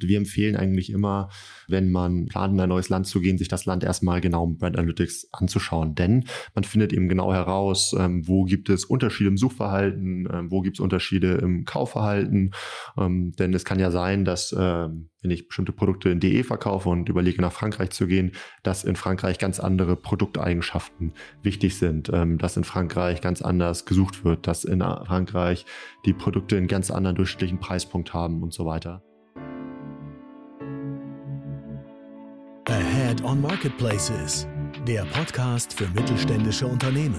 Wir empfehlen eigentlich immer, wenn man plant, in ein neues Land zu gehen, sich das Land erstmal genau im Brand Analytics anzuschauen. Denn man findet eben genau heraus, ähm, wo gibt es Unterschiede im Suchverhalten, ähm, wo gibt es Unterschiede im Kaufverhalten. Ähm, denn es kann ja sein, dass wenn ich bestimmte Produkte in DE verkaufe und überlege, nach Frankreich zu gehen, dass in Frankreich ganz andere Produkteigenschaften wichtig sind, dass in Frankreich ganz anders gesucht wird, dass in Frankreich die Produkte einen ganz anderen durchschnittlichen Preispunkt haben und so weiter. Ahead on Marketplaces, der Podcast für mittelständische Unternehmen.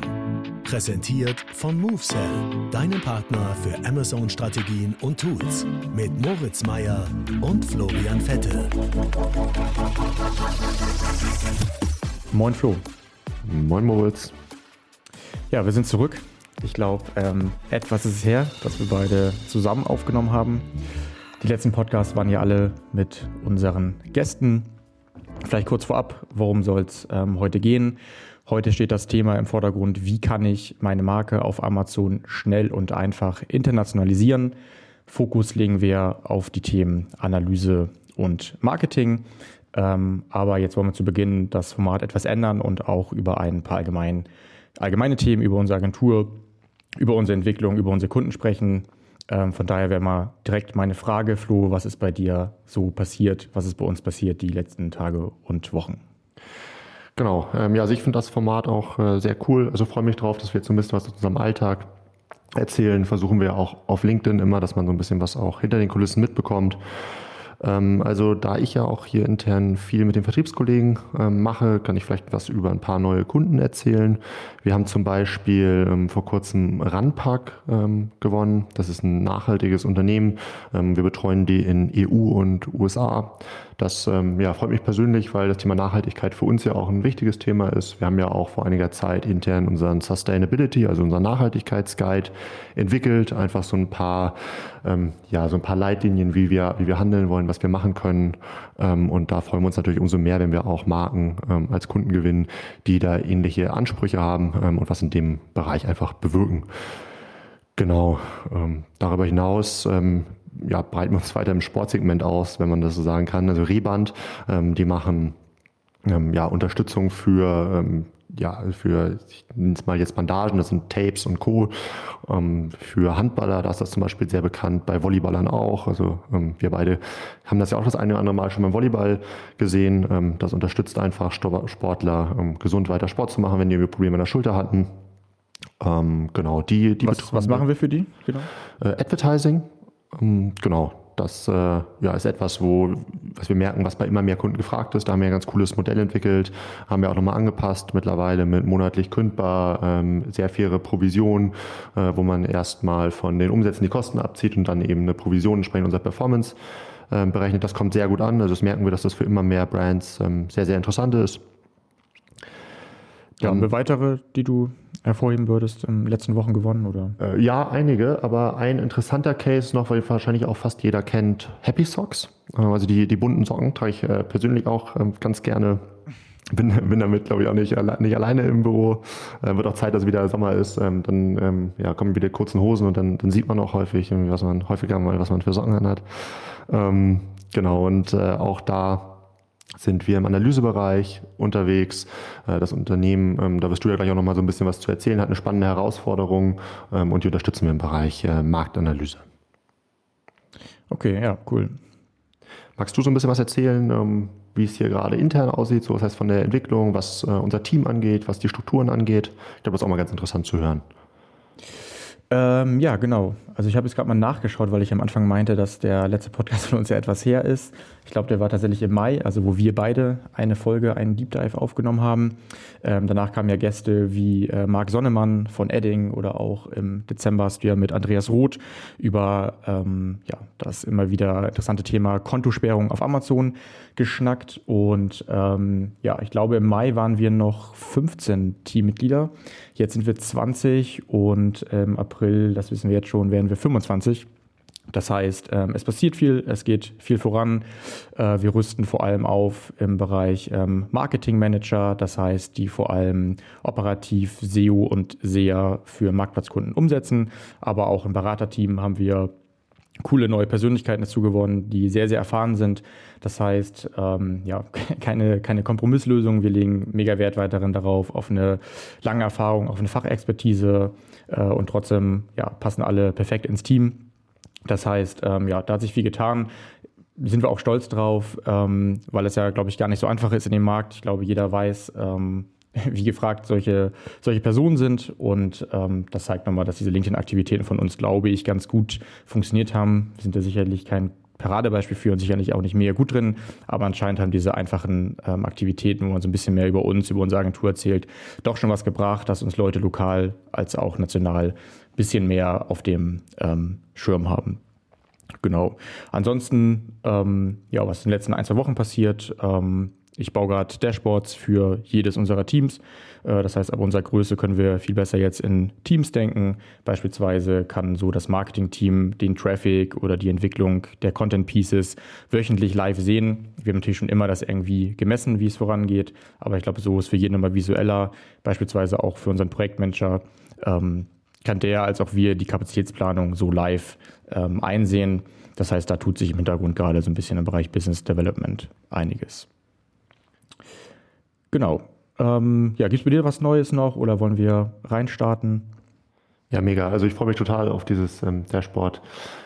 Präsentiert von MoveSell, deinem Partner für Amazon-Strategien und Tools. Mit Moritz Meyer und Florian Vettel. Moin Flo. Moin Moritz. Ja, wir sind zurück. Ich glaube, ähm, etwas ist es her, dass wir beide zusammen aufgenommen haben. Die letzten Podcasts waren ja alle mit unseren Gästen. Vielleicht kurz vorab, worum soll es ähm, heute gehen? Heute steht das Thema im Vordergrund, wie kann ich meine Marke auf Amazon schnell und einfach internationalisieren. Fokus legen wir auf die Themen Analyse und Marketing. Ähm, aber jetzt wollen wir zu Beginn das Format etwas ändern und auch über ein paar allgemein, allgemeine Themen, über unsere Agentur, über unsere Entwicklung, über unsere Kunden sprechen. Ähm, von daher wäre mal direkt meine Frage, Flo, was ist bei dir so passiert? Was ist bei uns passiert die letzten Tage und Wochen? Genau, ähm, ja, also ich finde das Format auch äh, sehr cool. Also freue mich drauf, dass wir zumindest was aus unserem Alltag erzählen. Versuchen wir auch auf LinkedIn immer, dass man so ein bisschen was auch hinter den Kulissen mitbekommt. Ähm, also da ich ja auch hier intern viel mit den Vertriebskollegen ähm, mache, kann ich vielleicht was über ein paar neue Kunden erzählen. Wir haben zum Beispiel ähm, vor kurzem Ranpack ähm, gewonnen. Das ist ein nachhaltiges Unternehmen. Wir betreuen die in EU und USA. Das ähm, ja, freut mich persönlich, weil das Thema Nachhaltigkeit für uns ja auch ein wichtiges Thema ist. Wir haben ja auch vor einiger Zeit intern unseren Sustainability, also unseren Nachhaltigkeitsguide entwickelt. Einfach so ein paar, ähm, ja, so ein paar Leitlinien, wie wir, wie wir handeln wollen, was wir machen können. Ähm, und da freuen wir uns natürlich umso mehr, wenn wir auch Marken ähm, als Kunden gewinnen, die da ähnliche Ansprüche haben ähm, und was in dem Bereich einfach bewirken. Genau. Ähm, darüber hinaus ähm, ja, breiten wir uns weiter im Sportsegment aus, wenn man das so sagen kann. Also Reband, ähm, die machen ähm, ja, Unterstützung für ähm, ja, für, ich nenne es mal jetzt Bandagen, das sind Tapes und Co. Ähm, für Handballer, da ist das zum Beispiel sehr bekannt, bei Volleyballern auch. Also ähm, wir beide haben das ja auch das eine oder andere Mal schon beim Volleyball gesehen. Ähm, das unterstützt einfach Sportler, gesund weiter Sport zu machen, wenn die Probleme in der Schulter hatten. Genau, die, die was, was machen wir für die? Genau. Äh, Advertising, genau, das äh, ja, ist etwas, wo was wir merken, was bei immer mehr Kunden gefragt ist. Da haben wir ein ganz cooles Modell entwickelt, haben wir auch nochmal angepasst, mittlerweile mit monatlich kündbar, ähm, sehr faire Provision, äh, wo man erstmal von den Umsätzen die Kosten abzieht und dann eben eine Provision entsprechend unserer Performance äh, berechnet. Das kommt sehr gut an. Also das merken wir, dass das für immer mehr Brands ähm, sehr, sehr interessant ist. Ja, haben wir weitere, die du hervorheben würdest, in den letzten Wochen gewonnen? Oder? Äh, ja, einige, aber ein interessanter Case noch, weil wahrscheinlich auch fast jeder kennt, Happy Socks. Äh, also die, die bunten Socken trage ich äh, persönlich auch ähm, ganz gerne. Bin, bin damit, glaube ich, auch nicht, nicht alleine im Büro. Äh, wird auch Zeit, dass wieder Sommer ist. Ähm, dann ähm, ja, kommen wieder kurzen Hosen und dann, dann sieht man auch häufig, was man häufiger mal, was man für Socken anhat. Ähm, genau, und äh, auch da sind wir im Analysebereich unterwegs. Äh, das Unternehmen, ähm, da wirst du ja gleich auch nochmal so ein bisschen was zu erzählen, hat eine spannende Herausforderung ähm, und die unterstützen wir im Bereich äh, Marktanalyse. Okay, ja, cool. Magst du so ein bisschen was erzählen, ähm, wie es hier gerade intern aussieht, so das heißt von der Entwicklung, was äh, unser Team angeht, was die Strukturen angeht? Ich glaube, das ist auch mal ganz interessant zu hören. Ähm, ja, genau. Also ich habe jetzt gerade mal nachgeschaut, weil ich am Anfang meinte, dass der letzte Podcast von uns ja etwas her ist. Ich glaube, der war tatsächlich im Mai, also wo wir beide eine Folge, einen Deep Dive aufgenommen haben. Ähm, danach kamen ja Gäste wie äh, Marc Sonnemann von Edding oder auch im Dezember hast du ja mit Andreas Roth über ähm, ja, das immer wieder interessante Thema Kontosperrung auf Amazon geschnackt. Und ähm, ja, ich glaube, im Mai waren wir noch 15 Teammitglieder. Jetzt sind wir 20 und im April, das wissen wir jetzt schon, werden wir 25. Das heißt, ähm, es passiert viel, es geht viel voran. Äh, wir rüsten vor allem auf im Bereich ähm, Marketing Manager, das heißt, die vor allem operativ SEO und SEA für Marktplatzkunden umsetzen. Aber auch im Beraterteam haben wir coole neue Persönlichkeiten dazu gewonnen, die sehr, sehr erfahren sind. Das heißt, ähm, ja, keine, keine Kompromisslösung. Wir legen mega Wert weiterhin darauf, auf eine lange Erfahrung, auf eine Fachexpertise äh, und trotzdem ja, passen alle perfekt ins Team. Das heißt, ähm, ja, da hat sich viel getan. Sind wir auch stolz drauf, ähm, weil es ja, glaube ich, gar nicht so einfach ist in dem Markt. Ich glaube, jeder weiß, ähm, wie gefragt solche, solche Personen sind. Und ähm, das zeigt nochmal, dass diese LinkedIn-Aktivitäten von uns, glaube ich, ganz gut funktioniert haben. Wir sind da sicherlich kein Paradebeispiel für und sicherlich auch nicht mehr gut drin, aber anscheinend haben diese einfachen ähm, Aktivitäten, wo man so ein bisschen mehr über uns, über unsere Agentur erzählt, doch schon was gebracht, dass uns Leute lokal als auch national bisschen mehr auf dem ähm, Schirm haben. Genau. Ansonsten, ähm, ja, was in den letzten ein, zwei Wochen passiert, ähm, ich baue gerade Dashboards für jedes unserer Teams. Äh, das heißt, ab unserer Größe können wir viel besser jetzt in Teams denken. Beispielsweise kann so das Marketing-Team den Traffic oder die Entwicklung der Content Pieces wöchentlich live sehen. Wir haben natürlich schon immer das irgendwie gemessen, wie es vorangeht. Aber ich glaube, so ist für jeden immer visueller. Beispielsweise auch für unseren Projektmanager ähm, kann der als auch wir die Kapazitätsplanung so live ähm, einsehen. Das heißt, da tut sich im Hintergrund gerade so ein bisschen im Bereich Business Development einiges. Genau. Ähm, ja, gibt es bei dir was Neues noch oder wollen wir reinstarten? Ja, mega. Also ich freue mich total auf dieses ähm, Dashboard,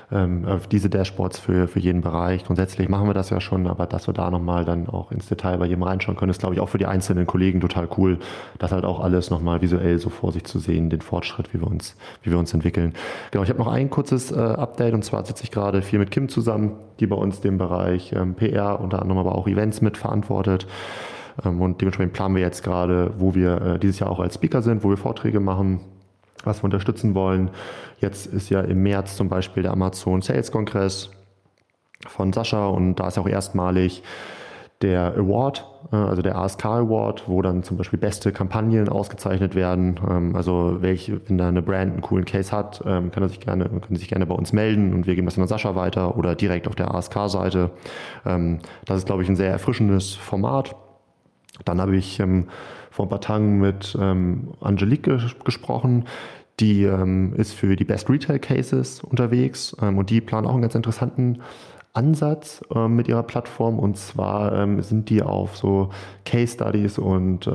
ähm, auf diese Dashboards für, für jeden Bereich. Grundsätzlich machen wir das ja schon, aber dass wir da nochmal dann auch ins Detail bei jedem reinschauen können, ist, glaube ich, auch für die einzelnen Kollegen total cool, das halt auch alles nochmal visuell so vor sich zu sehen, den Fortschritt, wie wir uns, wie wir uns entwickeln. Genau, ich habe noch ein kurzes äh, Update und zwar sitze ich gerade viel mit Kim zusammen, die bei uns den Bereich ähm, PR, unter anderem aber auch Events mit verantwortet. Ähm, und dementsprechend planen wir jetzt gerade, wo wir äh, dieses Jahr auch als Speaker sind, wo wir Vorträge machen, was wir unterstützen wollen. Jetzt ist ja im März zum Beispiel der Amazon Sales Kongress von Sascha und da ist auch erstmalig der Award, äh, also der ASK Award, wo dann zum Beispiel beste Kampagnen ausgezeichnet werden. Ähm, also welche, wenn da eine Brand einen coolen Case hat, ähm, kann er sich gerne, können sich gerne bei uns melden und wir geben das dann an Sascha weiter oder direkt auf der ASK-Seite. Das ist, glaube ich, ein sehr erfrischendes Format. Dann habe ich ähm, vor ein paar Tagen mit ähm, Angelique ges gesprochen. Die ähm, ist für die Best Retail Cases unterwegs ähm, und die planen auch einen ganz interessanten Ansatz ähm, mit ihrer Plattform. Und zwar ähm, sind die auf so Case Studies und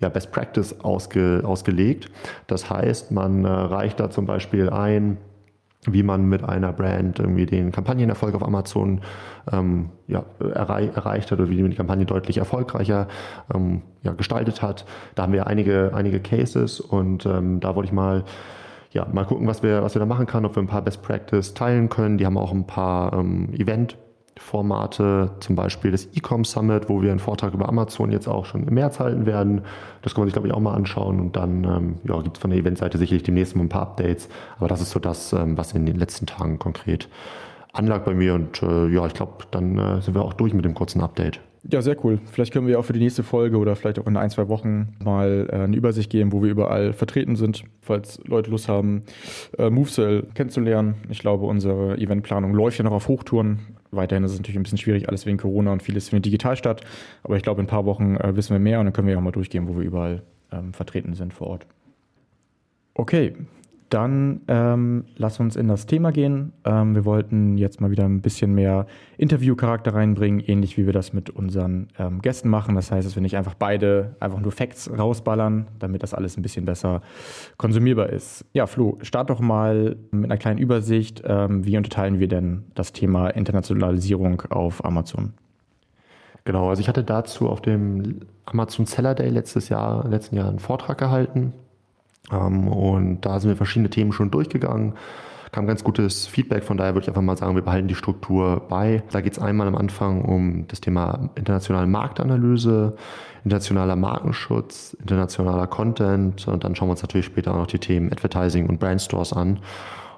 ja, Best Practice ausge ausgelegt. Das heißt, man äh, reicht da zum Beispiel ein, wie man mit einer Brand irgendwie den Kampagnenerfolg auf Amazon ähm, ja, errei erreicht hat oder wie man die Kampagne deutlich erfolgreicher ähm, ja, gestaltet hat. Da haben wir einige, einige Cases und ähm, da wollte ich mal ja, mal gucken, was wir, was wir da machen können, ob wir ein paar Best Practice teilen können. Die haben auch ein paar ähm, Event- Formate, zum Beispiel das Ecom Summit, wo wir einen Vortrag über Amazon jetzt auch schon im März halten werden. Das kann man sich, glaube ich, auch mal anschauen. Und dann ähm, ja, gibt es von der Eventseite sicherlich demnächst mal ein paar Updates. Aber das ist so das, ähm, was in den letzten Tagen konkret anlag bei mir. Und äh, ja, ich glaube, dann äh, sind wir auch durch mit dem kurzen Update. Ja, sehr cool. Vielleicht können wir auch für die nächste Folge oder vielleicht auch in ein, zwei Wochen mal äh, eine Übersicht geben, wo wir überall vertreten sind, falls Leute Lust haben, äh, MoveCell kennenzulernen. Ich glaube, unsere Eventplanung läuft ja noch auf Hochtouren. Weiterhin ist es natürlich ein bisschen schwierig, alles wegen Corona und vieles findet digital statt. Aber ich glaube, in ein paar Wochen äh, wissen wir mehr und dann können wir auch mal durchgehen, wo wir überall ähm, vertreten sind vor Ort. Okay, dann ähm, lass uns in das Thema gehen. Ähm, wir wollten jetzt mal wieder ein bisschen mehr Interviewcharakter reinbringen, ähnlich wie wir das mit unseren ähm, Gästen machen. Das heißt, dass wir nicht einfach beide einfach nur Facts rausballern, damit das alles ein bisschen besser konsumierbar ist. Ja, Flo, start doch mal mit einer kleinen Übersicht. Ähm, wie unterteilen wir denn das Thema Internationalisierung auf Amazon? Genau, also ich hatte dazu auf dem Amazon Seller Day letztes Jahr, letzten Jahr einen Vortrag gehalten und da sind wir verschiedene Themen schon durchgegangen kam ganz gutes Feedback. Von daher würde ich einfach mal sagen, wir behalten die Struktur bei. Da geht es einmal am Anfang um das Thema internationale Marktanalyse, internationaler Markenschutz, internationaler Content und dann schauen wir uns natürlich später auch noch die Themen Advertising und Brandstores an.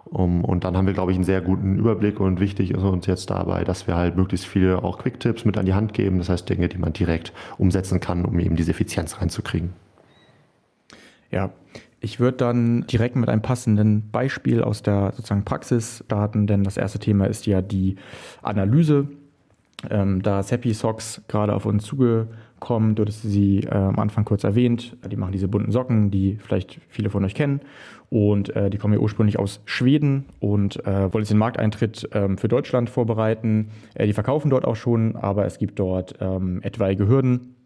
Um, und dann haben wir, glaube ich, einen sehr guten Überblick und wichtig ist uns jetzt dabei, dass wir halt möglichst viele auch Quick-Tipps mit an die Hand geben. Das heißt Dinge, die man direkt umsetzen kann, um eben diese Effizienz reinzukriegen. Ja, ich würde dann direkt mit einem passenden Beispiel aus der sozusagen Praxis starten, denn das erste Thema ist ja die Analyse. Ähm, da ist Happy Socks gerade auf uns zugekommen kommen. Dort ist sie äh, am Anfang kurz erwähnt. Die machen diese bunten Socken, die vielleicht viele von euch kennen. Und äh, die kommen ja ursprünglich aus Schweden und äh, wollen jetzt den Markteintritt ähm, für Deutschland vorbereiten. Äh, die verkaufen dort auch schon, aber es gibt dort ähm, etwaige Hürden.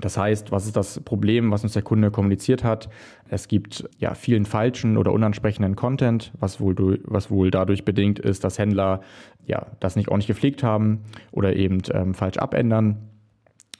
Das heißt, was ist das Problem, was uns der Kunde kommuniziert hat? Es gibt ja vielen falschen oder unansprechenden Content, was wohl, was wohl dadurch bedingt ist, dass Händler ja das nicht ordentlich gepflegt haben oder eben ähm, falsch abändern.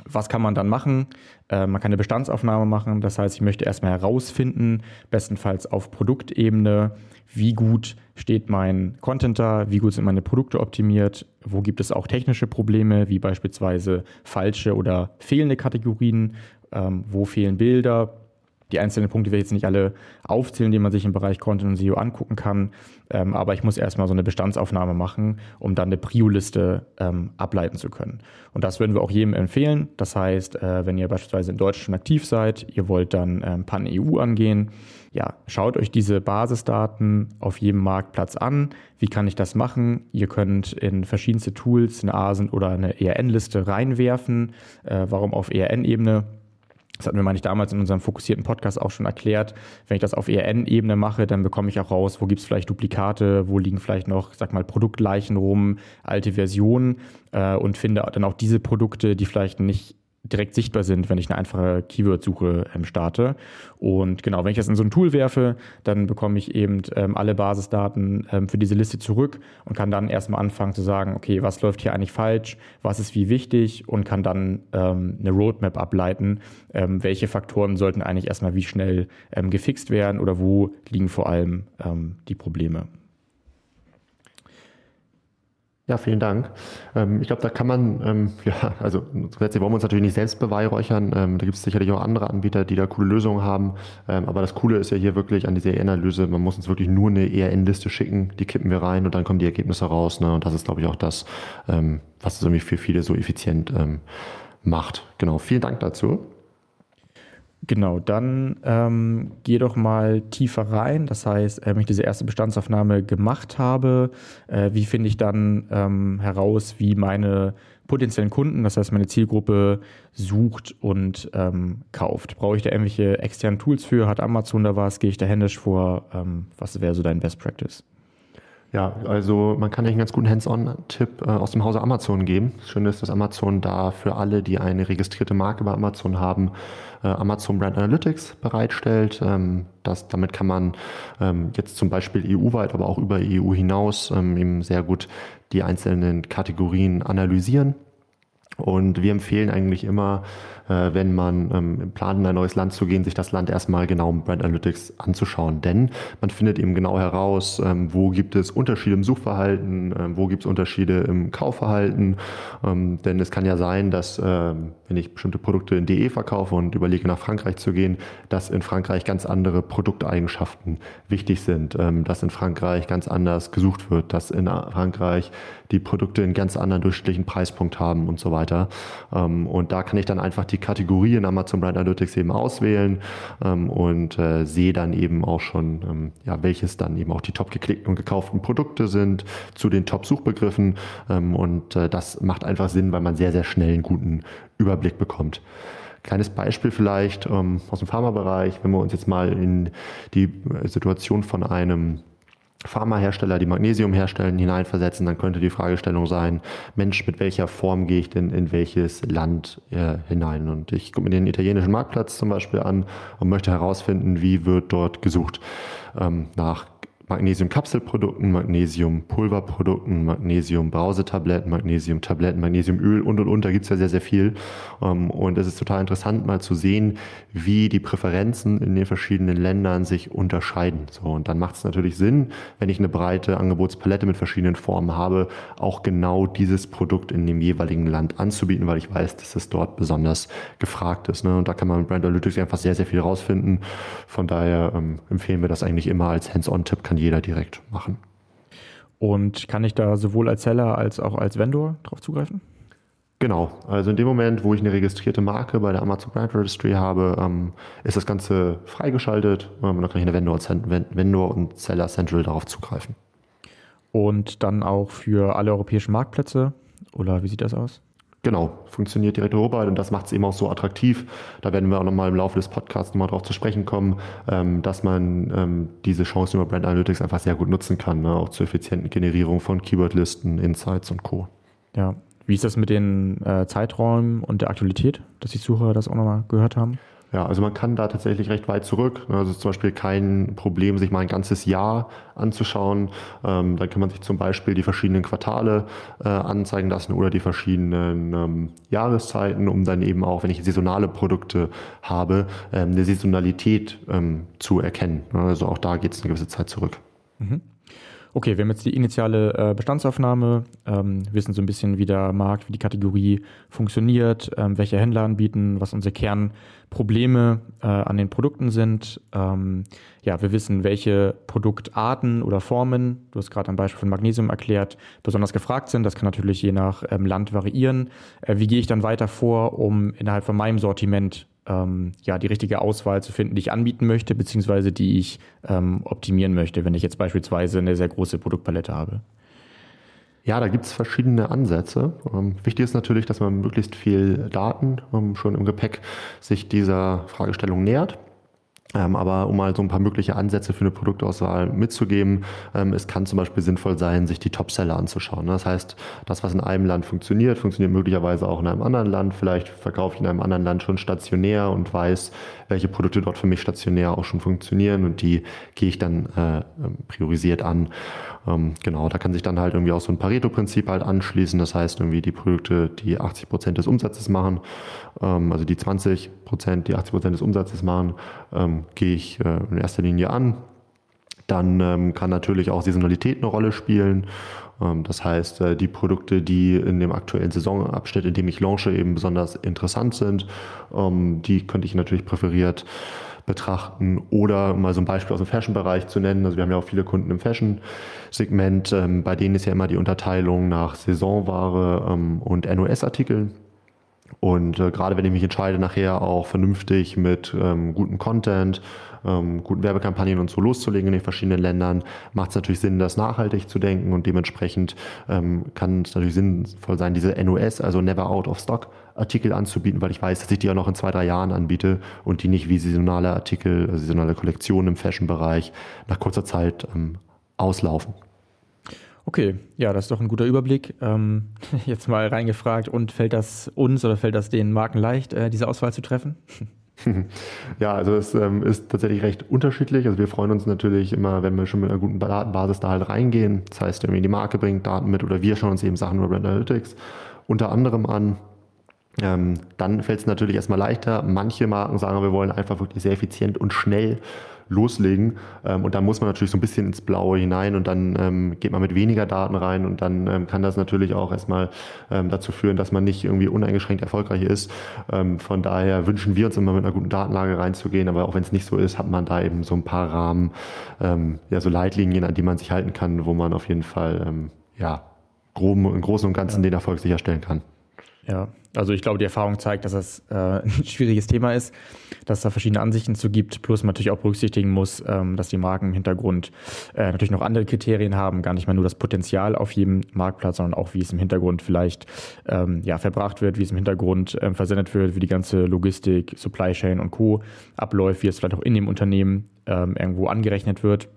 Was kann man dann machen? Äh, man kann eine Bestandsaufnahme machen. Das heißt, ich möchte erstmal herausfinden, bestenfalls auf Produktebene, wie gut steht mein Content da, wie gut sind meine Produkte optimiert, wo gibt es auch technische Probleme, wie beispielsweise falsche oder fehlende Kategorien, ähm, wo fehlen Bilder, die einzelnen Punkte werde ich jetzt nicht alle aufzählen, die man sich im Bereich Content und SEO angucken kann. Ähm, aber ich muss erstmal so eine Bestandsaufnahme machen, um dann eine Prio-Liste ähm, ableiten zu können. Und das würden wir auch jedem empfehlen. Das heißt, äh, wenn ihr beispielsweise in Deutschland aktiv seid, ihr wollt dann ähm, Pan-EU angehen, ja, schaut euch diese Basisdaten auf jedem Marktplatz an. Wie kann ich das machen? Ihr könnt in verschiedenste Tools eine ASIN oder eine ERN-Liste reinwerfen. Äh, warum auf ERN-Ebene? Das hatten wir, meine ich, damals in unserem fokussierten Podcast auch schon erklärt. Wenn ich das auf ERN-Ebene mache, dann bekomme ich auch raus, wo gibt es vielleicht Duplikate, wo liegen vielleicht noch, sag mal, Produktleichen rum, alte Versionen äh, und finde dann auch diese Produkte, die vielleicht nicht direkt sichtbar sind, wenn ich eine einfache Keyword-Suche ähm, starte. Und genau, wenn ich das in so ein Tool werfe, dann bekomme ich eben ähm, alle Basisdaten ähm, für diese Liste zurück und kann dann erstmal anfangen zu sagen, okay, was läuft hier eigentlich falsch, was ist wie wichtig und kann dann ähm, eine Roadmap ableiten, ähm, welche Faktoren sollten eigentlich erstmal wie schnell ähm, gefixt werden oder wo liegen vor allem die Probleme. Ja, vielen Dank. Ähm, ich glaube, da kann man, ähm, ja, also grundsätzlich wollen wir uns natürlich nicht selbst beweihräuchern. Ähm, da gibt es sicherlich auch andere Anbieter, die da coole Lösungen haben. Aber das Coole ist ja hier wirklich an dieser ERN-Analyse, man muss uns wirklich nur eine ERN-Liste schicken, die kippen wir rein und dann kommen die Ergebnisse raus. Ne? Und das ist, glaube ich, auch das, was es irgendwie für viele so effizient macht. Genau, vielen Dank dazu. Genau, dann ähm, geh doch mal tiefer rein. Das heißt, äh, wenn ich diese erste Bestandsaufnahme gemacht habe, äh, wie finde ich dann ähm, heraus, wie meine potenziellen Kunden, das heißt meine Zielgruppe, sucht und ähm, kauft? Brauche ich da irgendwelche externen Tools für? Hat Amazon da was? Gehe ich da händisch vor? Ähm, was wäre so dein Best Practice? Ja, also man kann euch einen ganz guten Hands-on-Tipp äh, aus dem Hause Amazon geben. Das Schöne ist, dass Amazon da für alle, die eine registrierte Marke bei Amazon haben, äh, Amazon Brand Analytics bereitstellt. Ähm, das, damit kann man ähm, jetzt zum Beispiel EU-weit, aber auch über EU hinaus ähm, eben sehr gut die einzelnen Kategorien analysieren. Und wir empfehlen eigentlich immer, äh, wenn man ähm, plant, in ein neues Land zu gehen, sich das Land erstmal genau im Brand Analytics anzuschauen. Denn man findet eben genau heraus, ähm, wo gibt es Unterschiede im Suchverhalten, ähm, wo gibt es Unterschiede im Kaufverhalten. Ähm, denn es kann ja sein, dass ähm, wenn ich bestimmte Produkte in DE verkaufe und überlege nach Frankreich zu gehen, dass in Frankreich ganz andere Produkteigenschaften wichtig sind, ähm, dass in Frankreich ganz anders gesucht wird, dass in Frankreich die Produkte einen ganz anderen durchschnittlichen Preispunkt haben und so weiter. und da kann ich dann einfach die die Kategorie in Amazon Brand Analytics eben auswählen ähm, und äh, sehe dann eben auch schon, ähm, ja, welches dann eben auch die top geklickten und gekauften Produkte sind zu den Top-Suchbegriffen. Ähm, und äh, das macht einfach Sinn, weil man sehr, sehr schnell einen guten Überblick bekommt. Kleines Beispiel vielleicht ähm, aus dem Pharmabereich, wenn wir uns jetzt mal in die äh, Situation von einem Pharmahersteller, die Magnesium herstellen, hineinversetzen, dann könnte die Fragestellung sein, Mensch, mit welcher Form gehe ich denn in welches Land äh, hinein? Und ich gucke mir den italienischen Marktplatz zum Beispiel an und möchte herausfinden, wie wird dort gesucht ähm, nach Magnesium-Kapselprodukten, Magnesium-Pulverprodukten, Magnesium-Brausetabletten, Magnesium-Tabletten, Magnesiumöl und und und. Da gibt's ja sehr, sehr viel. Ähm, und es ist total interessant, mal zu sehen, wie die Präferenzen in den verschiedenen Ländern sich unterscheiden. So, und dann macht es natürlich Sinn, wenn ich eine breite Angebotspalette mit verschiedenen Formen habe, auch genau dieses Produkt in dem jeweiligen Land anzubieten, weil ich weiß, dass es dort besonders gefragt ist. Ne? Und da kann man mit Brand Analytics einfach sehr, sehr viel rausfinden. Von daher ähm, empfehlen wir das eigentlich immer als Hands-on-Tipp, kann jeder direkt machen. Und kann ich da sowohl als Seller als auch als Vendor drauf zugreifen? Genau, also in dem Moment, wo ich eine registrierte Marke bei der Amazon Brand Registry habe, ähm, ist das Ganze freigeschaltet ähm, und dann kann ich eine Vendor, Vendor und Seller Central darauf zugreifen. Und dann auch für alle europäischen Marktplätze oder wie sieht das aus? Genau, funktioniert direkt europaweit und das macht es eben auch so attraktiv. Da werden wir auch nochmal im Laufe des Podcasts nochmal drauf zu sprechen kommen, ähm, dass man ähm, diese Chancen über Brand Analytics einfach sehr gut nutzen kann, ne? auch zur effizienten Generierung von Keywordlisten, Insights und Co. Ja, wie ist das mit den äh, Zeiträumen und der Aktualität, dass die Zuhörer das auch nochmal gehört haben? Ja, also man kann da tatsächlich recht weit zurück. Also es ist zum Beispiel kein Problem, sich mal ein ganzes Jahr anzuschauen. Ähm, dann kann man sich zum Beispiel die verschiedenen Quartale äh, anzeigen lassen oder die verschiedenen ähm, Jahreszeiten, um dann eben auch, wenn ich saisonale Produkte habe, ähm, eine Saisonalität ähm, zu erkennen. Also auch da geht es eine gewisse Zeit zurück. Mhm. Okay, wir haben jetzt die initiale äh, Bestandsaufnahme, ähm, wissen so ein bisschen, wie der Markt, wie die Kategorie funktioniert, ähm, welche Händler anbieten, was unsere Kernprobleme äh, an den Produkten sind. Ähm, ja, wir wissen, welche Produktarten oder Formen, du hast gerade ein Beispiel von Magnesium erklärt, besonders gefragt sind. Das kann natürlich je nach ähm, Land variieren. Äh, wie gehe ich dann weiter vor, um innerhalb von meinem Sortiment ähm, ja, die richtige Auswahl zu finden, die ich anbieten möchte, beziehungsweise die ich ähm, optimieren möchte, wenn ich jetzt beispielsweise eine sehr große Produktpalette habe? Ja, da gibt es verschiedene Ansätze. Ähm, wichtig ist natürlich, dass man möglichst viel Daten ähm, schon im Gepäck sich dieser Fragestellung nähert. Ähm, aber um mal so ein paar mögliche Ansätze für eine Produktauswahl mitzugeben, ähm, es kann zum Beispiel sinnvoll sein, sich die Topseller anzuschauen. Das heißt, das, was in einem Land funktioniert, funktioniert möglicherweise auch in einem anderen Land. Vielleicht verkaufe ich in einem anderen Land schon stationär und weiß, welche Produkte dort für mich stationär auch schon funktionieren und die gehe ich dann äh, priorisiert an. Ähm, genau, da kann sich dann halt irgendwie auch so ein Pareto-Prinzip halt anschließen. Das heißt irgendwie die Produkte, die 80 Prozent des Umsatzes machen, ähm, also die 20 Prozent, die 80 Prozent des Umsatzes machen, gehe ich äh, in erster Linie an. Dann ähm, kann natürlich auch Saisonalität eine Rolle spielen. Ähm, das heißt, äh, die Produkte, die in dem aktuellen Saisonabschnitt, in dem ich launche, eben besonders interessant sind, ähm, die könnte ich natürlich präferiert betrachten oder mal so ein Beispiel aus dem Fashion-Bereich zu nennen. Also wir haben ja auch viele Kunden im Fashion-Segment, ähm, bei denen ist ja immer die Unterteilung nach Saisonware ähm, und NOS-Artikeln. Und äh, gerade wenn ich mich entscheide, nachher auch vernünftig mit ähm, gutem Content, ähm, guten Werbekampagnen und so loszulegen in den verschiedenen Ländern, macht es natürlich Sinn, das nachhaltig zu denken und dementsprechend ähm, kann es natürlich sinnvoll sein, diese NOS, also Never Out of Stock Artikel anzubieten, weil ich weiß, dass ich die auch noch in zwei, drei Jahren anbiete und die nicht wie saisonale Artikel, also saisonale Kollektionen im Fashion-Bereich nach kurzer Zeit ähm, auslaufen. Okay, ja, das ist doch ein guter Überblick. Ähm, jetzt mal reingefragt, und fällt das uns oder fällt das den Marken leicht, äh, diese Auswahl zu treffen? Ja, also es ähm, ist tatsächlich recht unterschiedlich. Also wir freuen uns natürlich immer, wenn wir schon mit einer guten Datenbasis da halt reingehen. Das heißt, irgendwie die Marke bringt Daten mit oder wir schauen uns eben Sachen über Brand Analytics unter anderem an. Ähm, dann fällt es natürlich erstmal leichter. Manche Marken sagen, wir wollen einfach wirklich sehr effizient und schnell loslegen. Ähm, und da muss man natürlich so ein bisschen ins Blaue hinein und dann ähm, geht man mit weniger Daten rein und dann ähm, kann das natürlich auch erstmal ähm, dazu führen, dass man nicht irgendwie uneingeschränkt erfolgreich ist. Ähm, von daher wünschen wir uns immer mit einer guten Datenlage reinzugehen, aber auch wenn es nicht so ist, hat man da eben so ein paar Rahmen, ähm, ja, so Leitlinien, an die man sich halten kann, wo man auf jeden Fall, ja, groben, im Großen und Ganzen ja. den Erfolg sicherstellen kann. Ja, also ich glaube, die Erfahrung zeigt, dass das äh, ein schwieriges Thema ist, dass es da verschiedene Ansichten zu gibt, plus man natürlich auch berücksichtigen muss, ähm, dass die Marken im Hintergrund äh, natürlich noch andere Kriterien haben, gar nicht mal nur das Potenzial auf jedem Marktplatz, sondern auch, wie es im Hintergrund vielleicht ähm, ja, verbracht wird, wie es im Hintergrund ähm, versendet wird, wie die ganze Logistik, Supply Chain und Co. abläuft, wie es vielleicht auch in dem Unternehmen ähm, irgendwo angerechnet wird.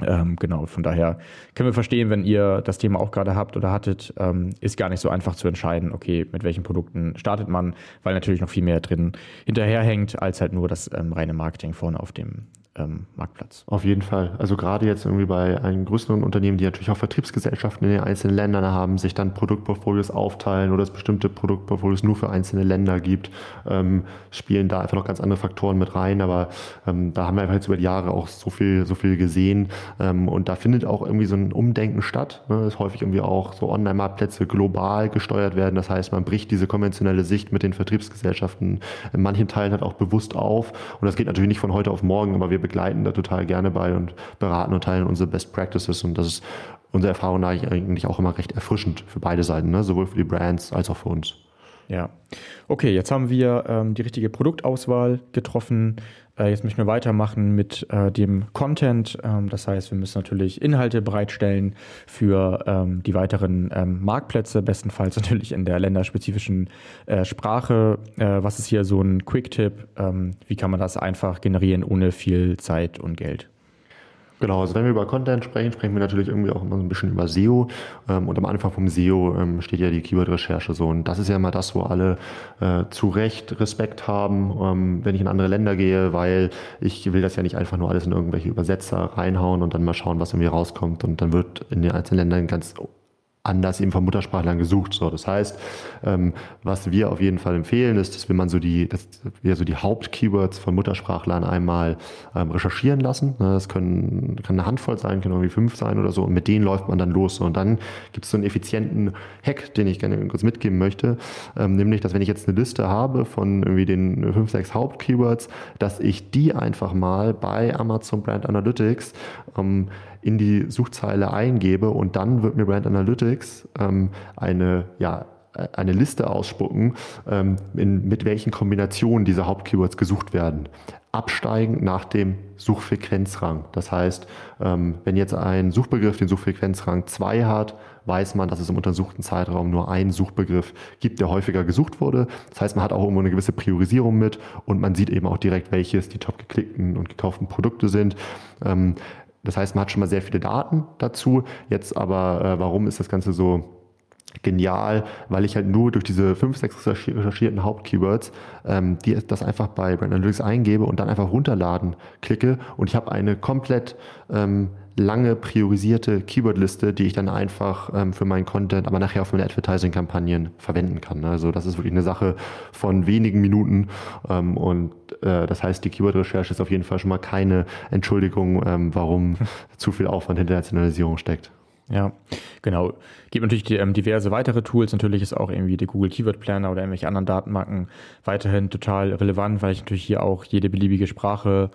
Ähm, genau, von daher können wir verstehen, wenn ihr das Thema auch gerade habt oder hattet, ähm, ist gar nicht so einfach zu entscheiden, okay, mit welchen Produkten startet man, weil natürlich noch viel mehr drin hinterherhängt, als halt nur das ähm, reine Marketing vorne auf dem ähm, Marktplatz. Auf jeden Fall. Also gerade jetzt irgendwie bei einem größeren Unternehmen, die natürlich auch Vertriebsgesellschaften in den einzelnen Ländern haben, sich dann Produktportfolios aufteilen oder es bestimmte Produktportfolios nur für einzelne Länder gibt, ähm, spielen da einfach noch ganz andere Faktoren mit rein. Aber ähm, da haben wir einfach jetzt über die Jahre auch so viel, so viel gesehen. Ähm, und da findet auch irgendwie so ein Umdenken statt. Ne? Dass häufig irgendwie auch so Online-Marktplätze global gesteuert werden. Das heißt, man bricht diese konventionelle Sicht mit den Vertriebsgesellschaften in manchen Teilen halt auch bewusst auf. Und das geht natürlich nicht von heute auf morgen, aber wir begleiten da total gerne bei und beraten und teilen unsere Best Practices und das ist unsere Erfahrung eigentlich auch immer recht erfrischend für beide Seiten, ne? sowohl für die Brands als auch für uns. Ja. Okay, jetzt haben wir ähm, die richtige Produktauswahl getroffen. Äh, jetzt müssen wir weitermachen mit äh, dem Content. Ähm, das heißt, wir müssen natürlich Inhalte bereitstellen für ähm, die weiteren ähm, Marktplätze, bestenfalls natürlich in der länderspezifischen äh, Sprache. Äh, was ist hier so ein Quick-Tipp? Ähm, wie kann man das einfach generieren ohne viel Zeit und Geld? Genau, also wenn wir über Content sprechen, sprechen wir natürlich irgendwie auch immer so ein bisschen über SEO. Ähm, und am Anfang vom SEO ähm, steht ja die Keyword-Recherche so. Und das ist ja immer das, wo alle äh, zu Recht Respekt haben, ähm, wenn ich in andere Länder gehe, weil ich will das ja nicht einfach nur alles in irgendwelche Übersetzer reinhauen und dann mal schauen, was irgendwie rauskommt. Und dann wird in den einzelnen Ländern ganz anders eben von Muttersprachlern gesucht. So, das heißt, ähm, was wir auf jeden Fall empfehlen, ist, dass wir man so die, dass wir so die Hauptkeywords von Muttersprachlern einmal ähm, recherchieren lassen. Ne, das können kann eine Handvoll sein, können irgendwie fünf sein oder so. Und mit denen läuft man dann los. Und dann gibt es so einen effizienten Hack, den ich gerne kurz mitgeben möchte, ähm, nämlich, dass wenn ich jetzt eine Liste habe von irgendwie den fünf, sechs Hauptkeywords, dass ich die einfach mal bei Amazon Brand Analytics ähm, in die Suchzeile eingebe und dann wird mir Brand Analytics ähm, eine, ja, eine Liste ausspucken, ähm, in, mit welchen Kombinationen diese Hauptkeywords gesucht werden. Absteigend nach dem Suchfrequenzrang. Das heißt, ähm, wenn jetzt ein Suchbegriff den Suchfrequenzrang 2 hat, weiß man, dass es im untersuchten Zeitraum nur einen Suchbegriff gibt, der häufiger gesucht wurde. Das heißt, man hat auch irgendwo eine gewisse Priorisierung mit und man sieht eben auch direkt, welches die top geklickten und gekauften Produkte sind. Ähm, das heißt, man hat schon mal sehr viele Daten dazu. Jetzt aber, äh, warum ist das Ganze so genial, weil ich halt nur durch diese fünf, sechs recherchierten Hauptkeywords ähm, die, das einfach bei Brand Analytics eingebe und dann einfach runterladen klicke und ich habe eine komplett ähm, lange priorisierte Keywordliste, die ich dann einfach ähm, für meinen Content, aber nachher auf meine Advertising-Kampagnen verwenden kann. Also das ist wirklich eine Sache von wenigen Minuten ähm, und äh, das heißt, die Keyword-Recherche ist auf jeden Fall schon mal keine Entschuldigung, ähm, warum zu viel Aufwand hinter der Internationalisierung steckt. Ja, genau. Gibt natürlich die, ähm, diverse weitere Tools. Natürlich ist auch irgendwie der Google Keyword Planner oder irgendwelche anderen Datenmarken weiterhin total relevant, weil ich natürlich hier auch jede beliebige Sprache,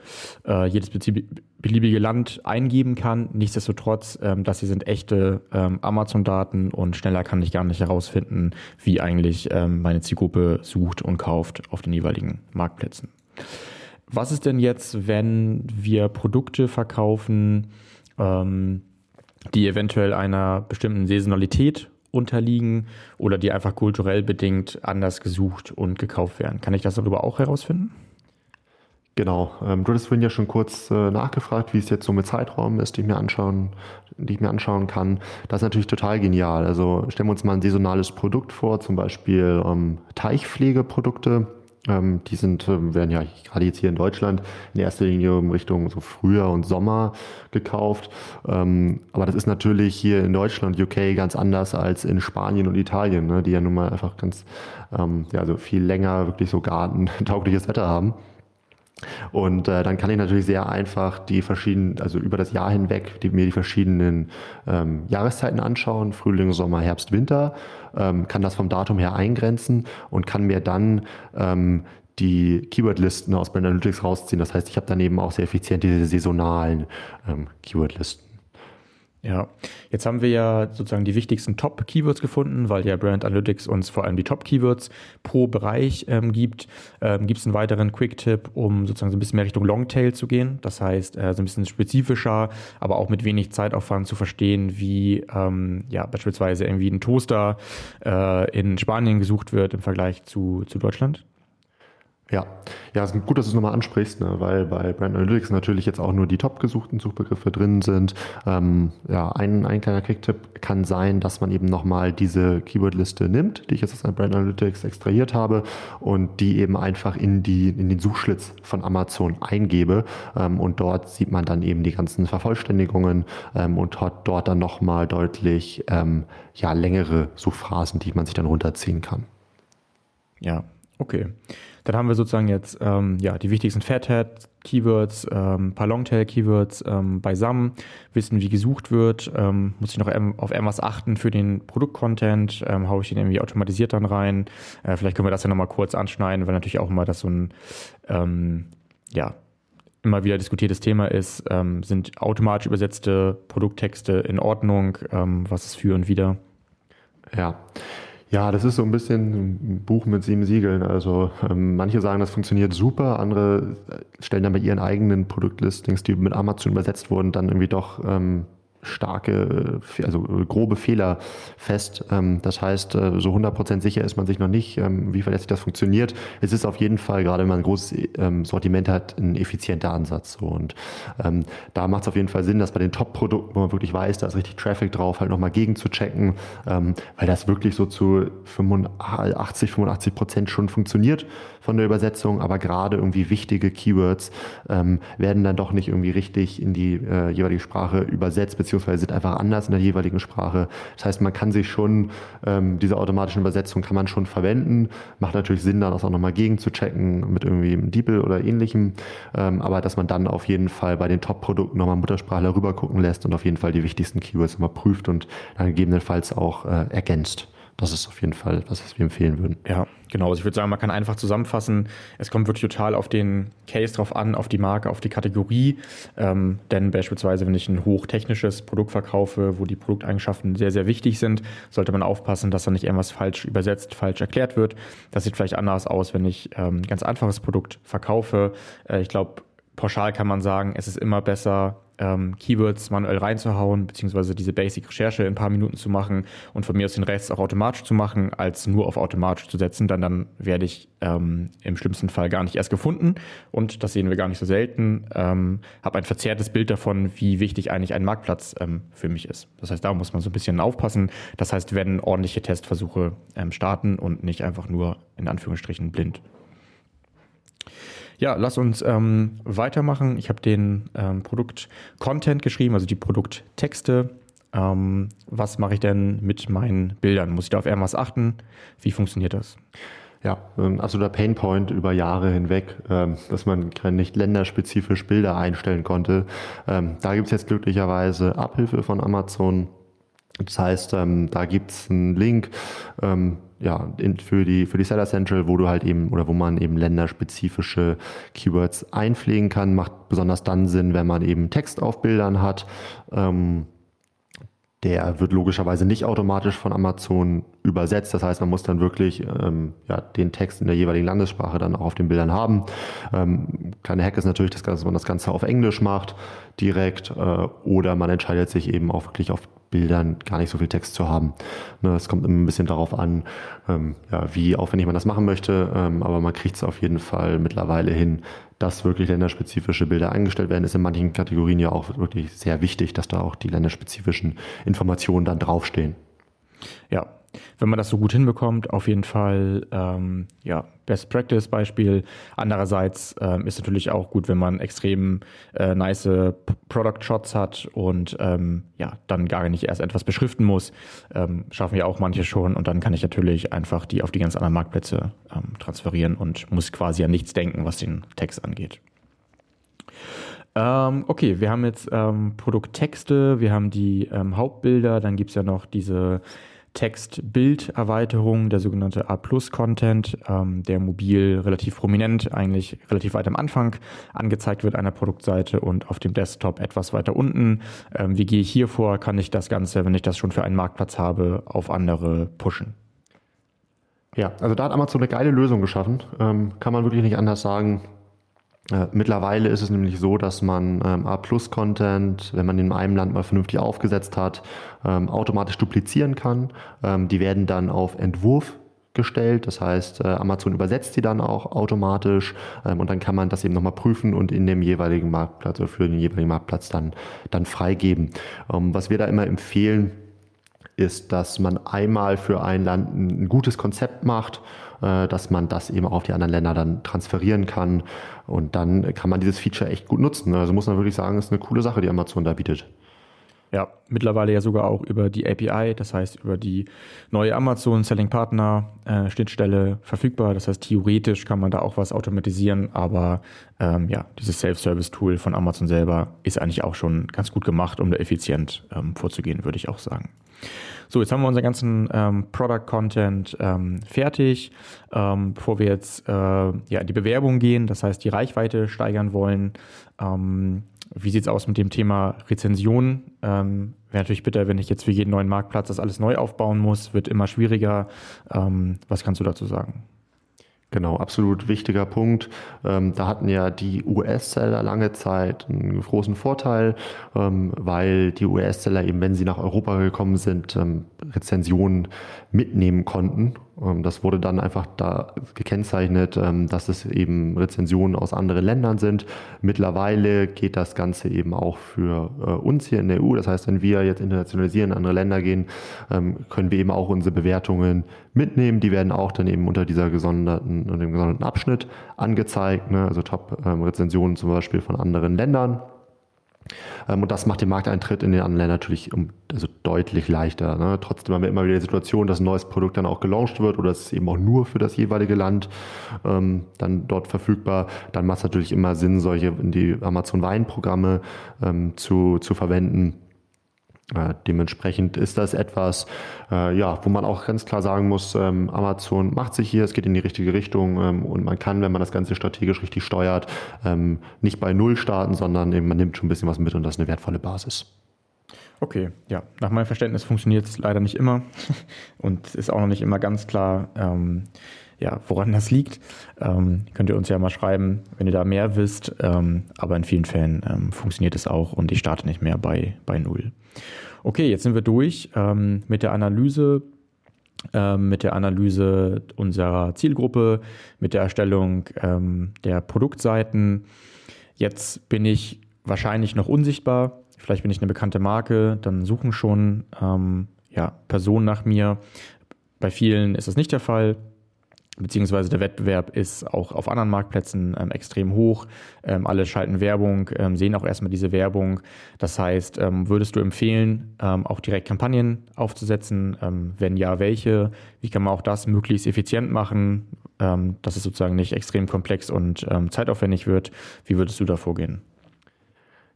äh, jedes beliebige Land eingeben kann. Nichtsdestotrotz, ähm, das hier sind echte ähm, Amazon-Daten und schneller kann ich gar nicht herausfinden, wie eigentlich ähm, meine Zielgruppe sucht und kauft auf den jeweiligen Marktplätzen. Was ist denn jetzt, wenn wir Produkte verkaufen, ähm, die eventuell einer bestimmten Saisonalität unterliegen oder die einfach kulturell bedingt anders gesucht und gekauft werden. Kann ich das darüber auch herausfinden? Genau. Ähm, du hattest vorhin ja schon kurz äh, nachgefragt, wie es jetzt so mit Zeitraum ist, die ich mir anschauen, die ich mir anschauen kann. Das ist natürlich total genial. Also stellen wir uns mal ein saisonales Produkt vor, zum Beispiel ähm, Teichpflegeprodukte die sind, äh, werden ja gerade jetzt hier in Deutschland in erster Linie in Richtung so Frühjahr und Sommer gekauft. Ähm, aber das ist natürlich hier in Deutschland, UK ganz anders als in Spanien und Italien, ne, die ja nun mal einfach ganz, ähm, ja, so viel länger wirklich so gartentaugliches Wetter haben. Und äh, dann kann ich natürlich sehr einfach die verschiedenen, also über das Jahr hinweg, die, mir die verschiedenen ähm, Jahreszeiten anschauen, Frühling, Sommer, Herbst, Winter, ähm, kann das vom Datum her eingrenzen und kann mir dann ähm, die Keywordlisten aus Brand Analytics rausziehen. Das heißt, ich habe daneben auch sehr effizient diese saisonalen ähm, Keywordlisten. Ja, jetzt haben wir ja sozusagen die wichtigsten Top-Keywords gefunden, weil ja Brand Analytics uns vor allem die Top-Keywords pro Bereich ähm, gibt. Ähm, gibt es einen weiteren Quick-Tipp, um sozusagen so ein bisschen mehr Richtung Longtail zu gehen? Das heißt, äh, so ein bisschen spezifischer, aber auch mit wenig Zeitaufwand zu verstehen, wie ähm, ja beispielsweise irgendwie ein Toaster äh, in Spanien gesucht wird im Vergleich zu, zu Deutschland? Ja, ja, es ist gut, dass du es nochmal ansprichst, ne? weil bei Brand Analytics natürlich jetzt auch nur die top gesuchten Suchbegriffe drin sind. Ähm, ja, ein, ein kleiner Kicktipp kann sein, dass man eben nochmal diese Keywordliste nimmt, die ich jetzt aus Brand Analytics extrahiert habe und die eben einfach in, die, in den Suchschlitz von Amazon eingebe ähm, und dort sieht man dann eben die ganzen Vervollständigungen ähm, und hat dort dann nochmal deutlich ähm, ja, längere Suchphrasen, die man sich dann runterziehen kann. Ja, okay. Dann haben wir sozusagen jetzt ähm, ja, die wichtigsten Fathead-Keywords, ähm, paar Longtail-Keywords ähm, beisammen, wissen, wie gesucht wird, ähm, muss ich noch auf irgendwas achten für den Produktcontent, ähm, haue ich den irgendwie automatisiert dann rein. Äh, vielleicht können wir das ja nochmal kurz anschneiden, weil natürlich auch immer das so ein, ähm, ja, immer wieder diskutiertes Thema ist, ähm, sind automatisch übersetzte Produkttexte in Ordnung, ähm, was ist für und wieder? Ja. Ja, das ist so ein bisschen ein Buch mit sieben Siegeln. Also ähm, manche sagen, das funktioniert super, andere äh, stellen dann bei ihren eigenen Produktlistings, die mit Amazon übersetzt wurden, dann irgendwie doch ähm, starke, also grobe Fehler fest. Ähm, das heißt, äh, so 100% sicher ist man sich noch nicht, ähm, wie verlässlich das funktioniert. Es ist auf jeden Fall, gerade wenn man ein großes ähm, Sortiment hat, ein effizienter Ansatz. Und da macht es auf jeden Fall Sinn, dass bei den Top-Produkten, wo man wirklich weiß, da ist richtig Traffic drauf, halt nochmal gegen zu checken, weil das wirklich so zu 85, 85 Prozent schon funktioniert von der Übersetzung, aber gerade irgendwie wichtige Keywords werden dann doch nicht irgendwie richtig in die äh, jeweilige Sprache übersetzt, beziehungsweise sind einfach anders in der jeweiligen Sprache. Das heißt, man kann sich schon, ähm, diese automatischen Übersetzungen kann man schon verwenden. Macht natürlich Sinn, da das auch nochmal gegen zu checken mit irgendwie einem DeepL oder ähnlichem. Ähm, aber dass man dann auf jeden Fall bei den Top-Produkten nochmal Muttersprachler rüber gucken lässt und auf jeden Fall die wichtigsten Keywords nochmal prüft und dann gegebenenfalls auch äh, ergänzt das ist auf jeden Fall was, was wir empfehlen würden. Ja, genau. Also ich würde sagen, man kann einfach zusammenfassen, es kommt wirklich total auf den Case drauf an, auf die Marke, auf die Kategorie. Ähm, denn beispielsweise, wenn ich ein hochtechnisches Produkt verkaufe, wo die Produkteigenschaften sehr, sehr wichtig sind, sollte man aufpassen, dass da nicht irgendwas falsch übersetzt, falsch erklärt wird. Das sieht vielleicht anders aus, wenn ich ähm, ein ganz einfaches Produkt verkaufe. Äh, ich glaube, pauschal kann man sagen, es ist immer besser, ähm, Keywords manuell reinzuhauen, beziehungsweise diese Basic-Recherche in ein paar Minuten zu machen und von mir aus den Rest auch automatisch zu machen, als nur auf automatisch zu setzen, dann, dann werde ich ähm, im schlimmsten Fall gar nicht erst gefunden und das sehen wir gar nicht so selten, ähm, habe ein verzerrtes Bild davon, wie wichtig eigentlich ein Marktplatz ähm, für mich ist. Das heißt, da muss man so ein bisschen aufpassen. Das heißt, wenn ordentliche Testversuche ähm, starten und nicht einfach nur in Anführungsstrichen blind. Ja, lass uns ähm, weitermachen. Ich habe den ähm, Produkt-Content geschrieben, also die Produkttexte. Ähm, was mache ich denn mit meinen Bildern? Muss ich da auf irgendwas achten? Wie funktioniert das? Ja, ähm, also der Painpoint über Jahre hinweg, ähm, dass man nicht länderspezifisch Bilder einstellen konnte. Ähm, da gibt es jetzt glücklicherweise Abhilfe von Amazon. Das heißt, da gibt es einen Link, ja, in, für die, für die Seller Central, wo du halt eben oder wo man eben länderspezifische Keywords einpflegen kann, macht besonders dann Sinn, wenn man eben Text auf Bildern hat. Ähm, der wird logischerweise nicht automatisch von Amazon übersetzt. Das heißt, man muss dann wirklich ähm, ja, den Text in der jeweiligen Landessprache dann auch auf den Bildern haben. Ähm, kleine Hack ist natürlich, dass man das Ganze auf Englisch macht direkt äh, oder man entscheidet sich eben auch wirklich auf Bildern gar nicht so viel Text zu haben. Ne, es kommt immer ein bisschen darauf an, ähm, ja, wie aufwendig man das machen möchte, ähm, aber man kriegt es auf jeden Fall mittlerweile hin, dass wirklich länderspezifische Bilder eingestellt werden. Ist in manchen Kategorien ja auch wirklich sehr wichtig, dass da auch die länderspezifischen Informationen dann draufstehen. Ja, wenn man das so gut hinbekommt, auf jeden Fall ähm, ja, Best Practice Beispiel. Andererseits ähm, ist natürlich auch gut, wenn man extrem äh, nice Product Shots hat und ähm, ja, dann gar nicht erst etwas beschriften muss. Ähm, schaffen ja auch manche schon und dann kann ich natürlich einfach die auf die ganz anderen Marktplätze ähm, transferieren und muss quasi an nichts denken, was den Text angeht. Ähm, okay, wir haben jetzt ähm, Produkttexte, wir haben die ähm, Hauptbilder, dann gibt es ja noch diese Text-Bild-Erweiterung, der sogenannte A-Plus-Content, ähm, der mobil relativ prominent, eigentlich relativ weit am Anfang angezeigt wird einer Produktseite und auf dem Desktop etwas weiter unten. Ähm, wie gehe ich hier vor? Kann ich das Ganze, wenn ich das schon für einen Marktplatz habe, auf andere pushen? Ja, also da hat Amazon eine geile Lösung geschaffen. Ähm, kann man wirklich nicht anders sagen. Äh, mittlerweile ist es nämlich so, dass man ähm, A-Plus-Content, wenn man in einem Land mal vernünftig aufgesetzt hat, ähm, automatisch duplizieren kann. Ähm, die werden dann auf Entwurf gestellt. Das heißt, äh, Amazon übersetzt die dann auch automatisch ähm, und dann kann man das eben nochmal prüfen und in dem jeweiligen Marktplatz oder für den jeweiligen Marktplatz dann, dann freigeben. Ähm, was wir da immer empfehlen, ist, dass man einmal für ein Land ein gutes Konzept macht, dass man das eben auch auf die anderen Länder dann transferieren kann und dann kann man dieses Feature echt gut nutzen. Also muss man wirklich sagen, ist eine coole Sache, die Amazon da bietet. Ja, mittlerweile ja sogar auch über die API, das heißt über die neue Amazon Selling Partner äh, Schnittstelle verfügbar. Das heißt, theoretisch kann man da auch was automatisieren, aber ähm, ja, dieses Self-Service-Tool von Amazon selber ist eigentlich auch schon ganz gut gemacht, um da effizient ähm, vorzugehen, würde ich auch sagen. So, jetzt haben wir unseren ganzen ähm, Product-Content ähm, fertig. Ähm, bevor wir jetzt äh, ja, in die Bewerbung gehen, das heißt die Reichweite steigern wollen, ähm, wie sieht es aus mit dem Thema Rezension? Ähm, wäre natürlich bitter, wenn ich jetzt für jeden neuen Marktplatz das alles neu aufbauen muss, wird immer schwieriger. Ähm, was kannst du dazu sagen? Genau, absolut wichtiger Punkt. Ähm, da hatten ja die US-Seller lange Zeit einen großen Vorteil, ähm, weil die US-Seller eben, wenn sie nach Europa gekommen sind, ähm, Rezensionen mitnehmen konnten das wurde dann einfach da gekennzeichnet, ähm, dass es eben Rezensionen aus anderen Ländern sind. Mittlerweile geht das Ganze eben auch für äh, uns hier in der EU. Das heißt, wenn wir jetzt internationalisieren, in andere Länder gehen, ähm, können wir eben auch unsere Bewertungen mitnehmen. Die werden auch dann eben unter dieser gesonderten, unter dem gesonderten Abschnitt angezeigt. Ne? Also Top-Rezensionen zum Beispiel von anderen Ländern. Ähm, und das macht den Markteintritt in den anderen Ländern natürlich um, also deutlich leichter. Ne? Trotzdem haben wir immer wieder die Situation, dass ein neues Produkt dann auch gelauncht wird oder es ist eben auch nur für das jeweilige Land ähm, dann dort verfügbar. Dann macht es natürlich immer Sinn, solche die Amazon Weinprogramme ähm, zu, zu verwenden äh, dementsprechend ist das etwas, äh, ja, wo man auch ganz klar sagen muss, ähm, Amazon macht sich hier, es geht in die richtige Richtung ähm, und man kann, wenn man das Ganze strategisch richtig steuert, ähm, nicht bei Null starten, sondern eben, man nimmt schon ein bisschen was mit und das ist eine wertvolle Basis. Okay, ja, nach meinem Verständnis funktioniert es leider nicht immer und ist auch noch nicht immer ganz klar, ähm, ja, woran das liegt. Ähm, könnt ihr uns ja mal schreiben, wenn ihr da mehr wisst. Ähm, aber in vielen Fällen ähm, funktioniert es auch und ich starte nicht mehr bei, bei Null. Okay, jetzt sind wir durch ähm, mit der Analyse ähm, mit der Analyse unserer Zielgruppe, mit der Erstellung ähm, der Produktseiten. Jetzt bin ich wahrscheinlich noch unsichtbar. Vielleicht bin ich eine bekannte Marke, dann suchen schon ähm, ja, Personen nach mir. Bei vielen ist das nicht der Fall beziehungsweise der Wettbewerb ist auch auf anderen Marktplätzen ähm, extrem hoch. Ähm, alle schalten Werbung, ähm, sehen auch erstmal diese Werbung. Das heißt, ähm, würdest du empfehlen, ähm, auch direkt Kampagnen aufzusetzen? Ähm, wenn ja, welche? Wie kann man auch das möglichst effizient machen, dass es sozusagen nicht extrem komplex und zeitaufwendig wird? Wie würdest du da vorgehen?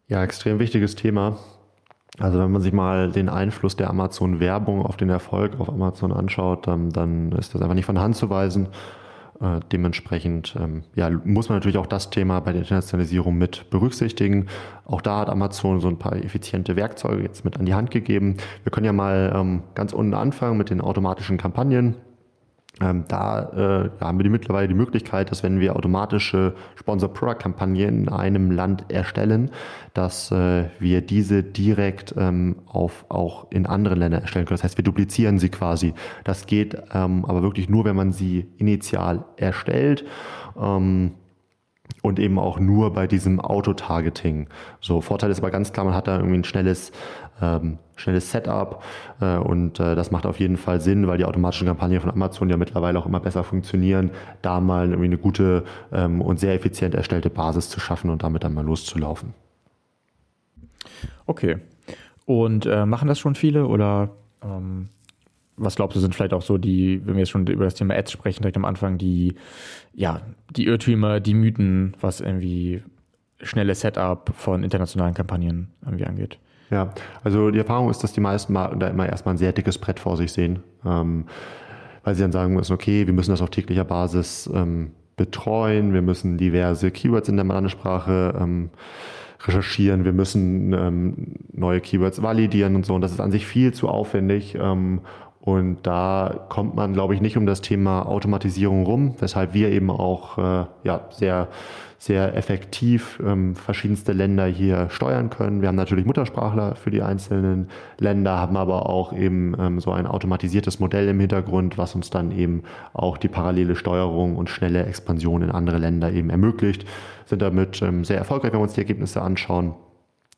Ja, extrem wichtiges Thema. Also wenn man sich mal den Einfluss der Amazon-Werbung auf den Erfolg auf Amazon anschaut, dann, dann ist das einfach nicht von Hand zu weisen. Äh, dementsprechend ähm, ja, muss man natürlich auch das Thema bei der Internationalisierung mit berücksichtigen. Auch da hat Amazon so ein paar effiziente Werkzeuge jetzt mit an die Hand gegeben. Wir können ja mal ähm, ganz unten anfangen mit den automatischen Kampagnen. Ähm, da äh, haben wir die mittlerweile die Möglichkeit, dass wenn wir automatische Sponsor-Product-Kampagnen in einem Land erstellen, dass äh, wir diese direkt ähm, auf, auch in anderen Ländern erstellen können. Das heißt, wir duplizieren sie quasi. Das geht ähm, aber wirklich nur, wenn man sie initial erstellt. Ähm, und eben auch nur bei diesem Auto-Targeting. So, Vorteil ist aber ganz klar, man hat da irgendwie ein schnelles ähm, schnelles Setup äh, und äh, das macht auf jeden Fall Sinn, weil die automatischen Kampagnen von Amazon ja mittlerweile auch immer besser funktionieren, da mal irgendwie eine gute ähm, und sehr effizient erstellte Basis zu schaffen und damit dann mal loszulaufen. Okay. Und äh, machen das schon viele oder ähm, was glaubst du, sind vielleicht auch so die, wenn wir jetzt schon über das Thema Ads sprechen, direkt am Anfang, die, ja, die Irrtümer, die Mythen, was irgendwie schnelle Setup von internationalen Kampagnen irgendwie angeht? Ja, also die Erfahrung ist, dass die meisten Marken da immer erstmal ein sehr dickes Brett vor sich sehen, ähm, weil sie dann sagen müssen, okay, wir müssen das auf täglicher Basis ähm, betreuen, wir müssen diverse Keywords in der Landessprache ähm, recherchieren, wir müssen ähm, neue Keywords validieren und so. Und das ist an sich viel zu aufwendig. Ähm, und da kommt man, glaube ich, nicht um das Thema Automatisierung rum, weshalb wir eben auch äh, ja, sehr sehr effektiv ähm, verschiedenste Länder hier steuern können. Wir haben natürlich Muttersprachler für die einzelnen Länder, haben aber auch eben ähm, so ein automatisiertes Modell im Hintergrund, was uns dann eben auch die parallele Steuerung und schnelle Expansion in andere Länder eben ermöglicht. Sind damit ähm, sehr erfolgreich, wenn wir uns die Ergebnisse anschauen.